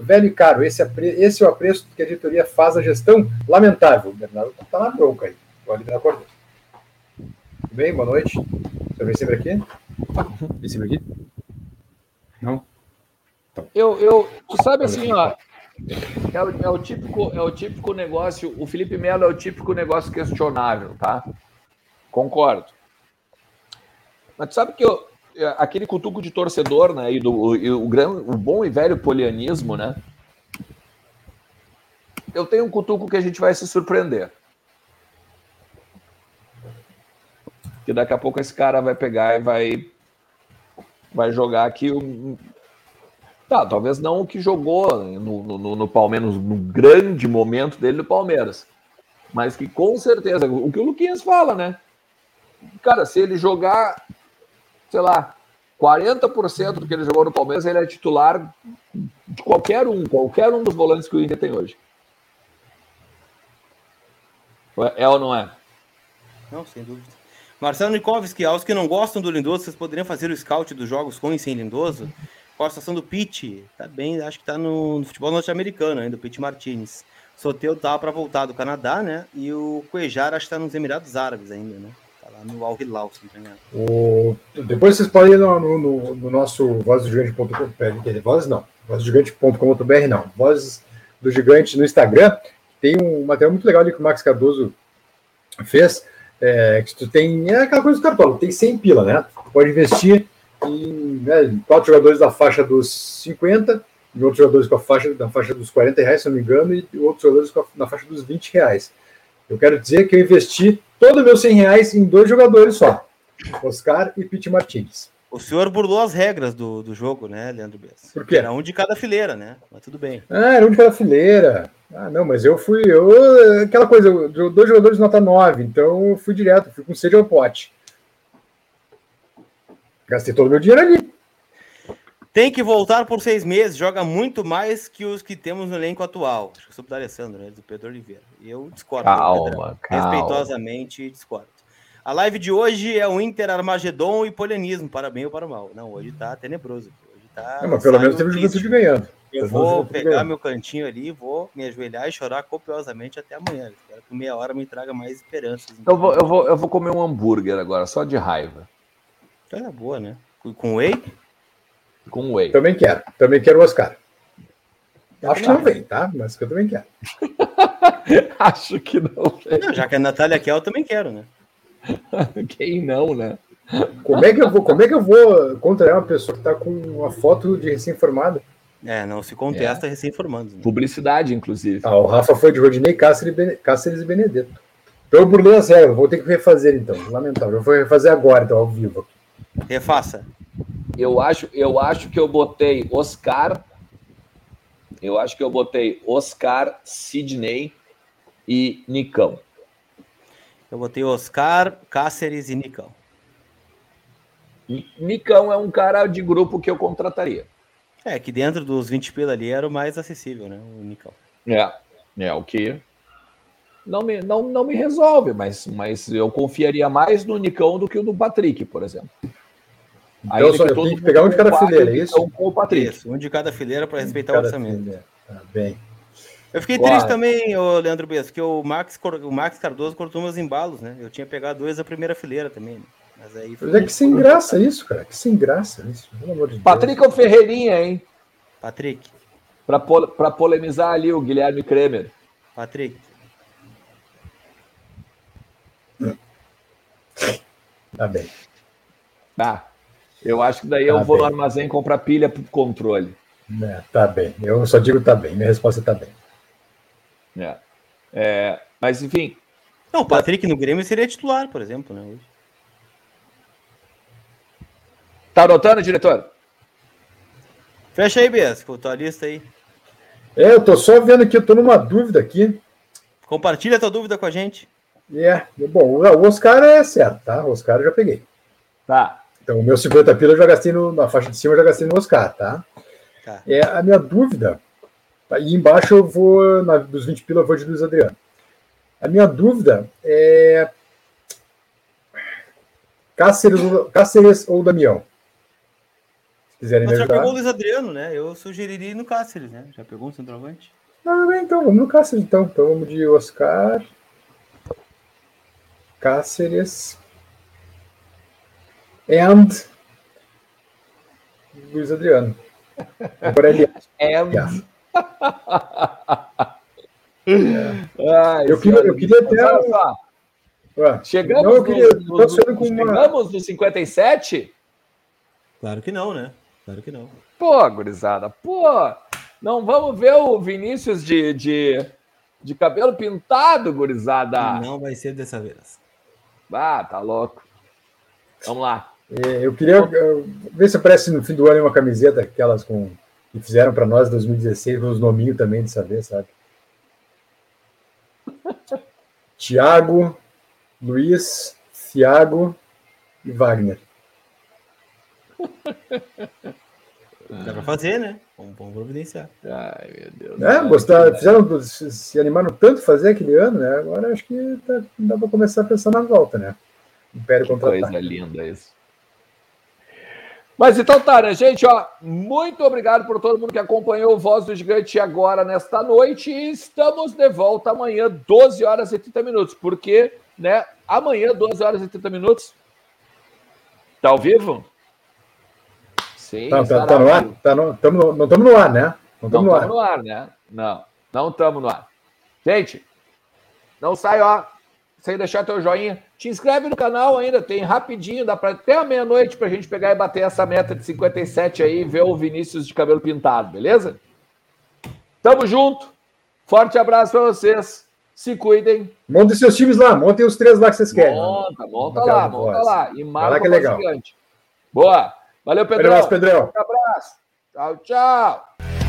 Velho e caro, esse, apre... esse é o apreço que a diretoria faz à gestão. Lamentável. O Bernardo tá na bronca aí. Pode me acordar. Tudo bem? Boa noite. Você vem sempre aqui? Vem sempre aqui? Não? Eu, eu, tu sabe assim, ó. É o, é o, típico, é o típico negócio. O Felipe Melo é o típico negócio questionável, tá? Concordo. Mas tu sabe que eu, aquele cutuco de torcedor, né? E do o, o, o bom e velho polianismo, né? Eu tenho um cutuco que a gente vai se surpreender. Que daqui a pouco esse cara vai pegar e vai vai jogar aqui Tá, talvez não o que jogou no, no, no, Palmeiras, no grande momento dele no Palmeiras. Mas que com certeza, o que o Luquinhas fala, né? Cara, se ele jogar, sei lá, 40% do que ele jogou no Palmeiras, ele é titular de qualquer um, qualquer um dos volantes que o Inter tem hoje. É ou não é? Não, sem dúvida. Marcelo Nikovski, aos que não gostam do Lindoso, vocês poderiam fazer o scout dos jogos com e sem Lindoso? Qual a situação do Pitt? Tá bem, acho que tá no, no futebol norte-americano ainda, o Pitt Martinez. Soteu tava para voltar do Canadá, né? E o Cuejar acho que tá nos Emirados Árabes ainda, né? Lá no Al Hilal, se não o... Depois vocês podem ir no, no, no nosso vozdogigante.com.br, voz não, vozdogigante.com.br não, voz do gigante no Instagram, tem um material muito legal ali que o Max Cardoso fez, é, que tu tem, é aquela coisa do cartola, tem 100 pila, né? Tu pode investir em né, quatro jogadores da faixa dos 50, e outros jogadores com a faixa, da faixa dos 40 reais, se não me engano, e outros jogadores a, na faixa dos 20 reais. Eu quero dizer que eu investi todo o meu 100 reais em dois jogadores só, Oscar e Pete Martins. O senhor burlou as regras do, do jogo, né, Leandro Bess? Por quê? Era um de cada fileira, né? Mas tudo bem. Ah, era um de cada fileira. Ah, não, mas eu fui. Eu, aquela coisa, dois jogadores nota 9, então eu fui direto, fui com sede ao pote. Gastei todo o meu dinheiro ali. Tem que voltar por seis meses, joga muito mais que os que temos no elenco atual. Acho que sou do Alessandro, né? Do Pedro Oliveira. Eu discordo. Calma, calma. Respeitosamente discordo. A live de hoje é o Inter Armagedon e Polianismo, para bem ou para mal. Não, hoje tá tenebroso. Hoje tá. Não, mas pelo menos teve juventude ganhando. Eu vou pegar meu cantinho ali, vou me ajoelhar e chorar copiosamente até amanhã. Espero que meia hora me traga mais esperanças. Eu vou, eu, vou, eu vou comer um hambúrguer agora, só de raiva. Era boa, né? Com whey? Com whey. Também quero. Também quero o Oscar. Acho que não vem, tá? Mas que eu também quero. Acho que não vem. Não, já que a Natália quer, eu também quero, né? Quem não, né? Como é que eu vou, como é que eu vou contrariar uma pessoa que está com uma foto de recém-formada? É, não se contesta é. recém-formados. Né? Publicidade, inclusive. Ah, o Rafa foi de Rodinei, Cáceres e Benedetto. Então eu burlei as regras, vou ter que refazer então. Lamentável. Eu vou refazer agora, então, ao vivo. Refaça. Eu acho, eu acho que eu botei Oscar. Eu acho que eu botei Oscar, Sidney e Nicão. Eu botei Oscar, Cáceres e Nicão. Nicão é um cara de grupo que eu contrataria. É, que dentro dos 20 pila ali era o mais acessível, né? O Nicão. É, é o que não me, não, não me resolve, mas, mas eu confiaria mais no Nicão do que no Patrick, por exemplo. Então, só, eu tenho que pegar um de cada fileira, é isso? Com o Patrick. Isso, um de cada fileira para respeitar o orçamento. Tá bem. Eu fiquei triste também, ô Leandro Bess, que o Max, o Max Cardoso cortou meus embalos, né? Eu tinha pegado dois da primeira fileira também. Né? Mas aí foi... Mas é que sem graça isso, cara. Que sem graça isso. Pelo amor de Patrick Deus. é o Ferreirinha, hein? Patrick. Para pol polemizar ali o Guilherme Kremer. Patrick. Tá bem. Tá. Eu acho que daí tá eu vou bem. no armazém comprar pilha para controle. É, tá bem. Eu só digo tá bem. Minha resposta tá bem. É. é mas, enfim, Não, o Patrick no Grêmio seria titular, por exemplo, né? Hoje. Tá anotando, diretor? Fecha aí, Bias, com a tua lista aí. É, eu tô só vendo aqui, eu tô numa dúvida aqui. Compartilha a tua dúvida com a gente. É, bom, o Oscar é certo, tá? O Oscar eu já peguei. Tá. Então, o meu 50 pila eu já gastei no, na faixa de cima, eu já gastei no Oscar, tá? tá. É, a minha dúvida, aí embaixo eu vou, na, dos 20 pila eu vou de Luiz Adriano. A minha dúvida é Cáceres, Cáceres ou Damião? Se quiserem Mas me ajudar. já pegou o Luiz Adriano, né? Eu sugeriria no Cáceres, né? Já pegou um centroavante? Ah, bem, então, vamos no Cáceres, então. Então vamos de Oscar, Cáceres and Luiz Adriano. Agora ele and. É. eu, queria, eu queria até. chegamos, não, eu queria, no, no, com uma... chegamos no 57? Claro que não, né? Claro que não. Pô, gurizada, pô, não vamos ver o Vinícius de, de, de cabelo pintado, gurizada. Não vai ser dessa vez. Ah, tá louco. Vamos lá. É, eu queria ver se aparece no fim do ano uma camiseta, aquelas com que fizeram para nós em 2016, com os nominhos também de saber, sabe? Tiago, Luiz, Thiago e Wagner. Dá para fazer, né? Vamos, vamos providenciar. Ai, meu Deus. É, gostaram, fizeram, se animaram tanto fazer aquele ano, né? Agora acho que tá, dá para começar a pensar na volta, né? Império que coisa linda isso. Mas então tá, né, gente? Ó, muito obrigado por todo mundo que acompanhou o Voz do Gigante agora nesta noite. E estamos de volta amanhã, 12 horas e 30 minutos. Porque, né? Amanhã, 12 horas e 30 minutos. Tá ao vivo? Sim. Tá, tá, tá no ar? Tá no, tamo, não estamos no ar, né? Não estamos no, no ar, né? Não, não estamos no ar. Gente, não sai, ó sem deixar teu joinha. Te inscreve no canal ainda, tem rapidinho, dá para até a meia-noite para a gente pegar e bater essa meta de 57 aí e ver o Vinícius de cabelo pintado, beleza? Tamo junto. Forte abraço para vocês. Se cuidem. Montem seus times lá, montem os três lá que vocês querem. Monta, monta lá, monta lá. E marca que é legal. Gigante. Boa. Valeu, Pedrão. Um abraço, Pedrão. Um abraço. Tchau, tchau.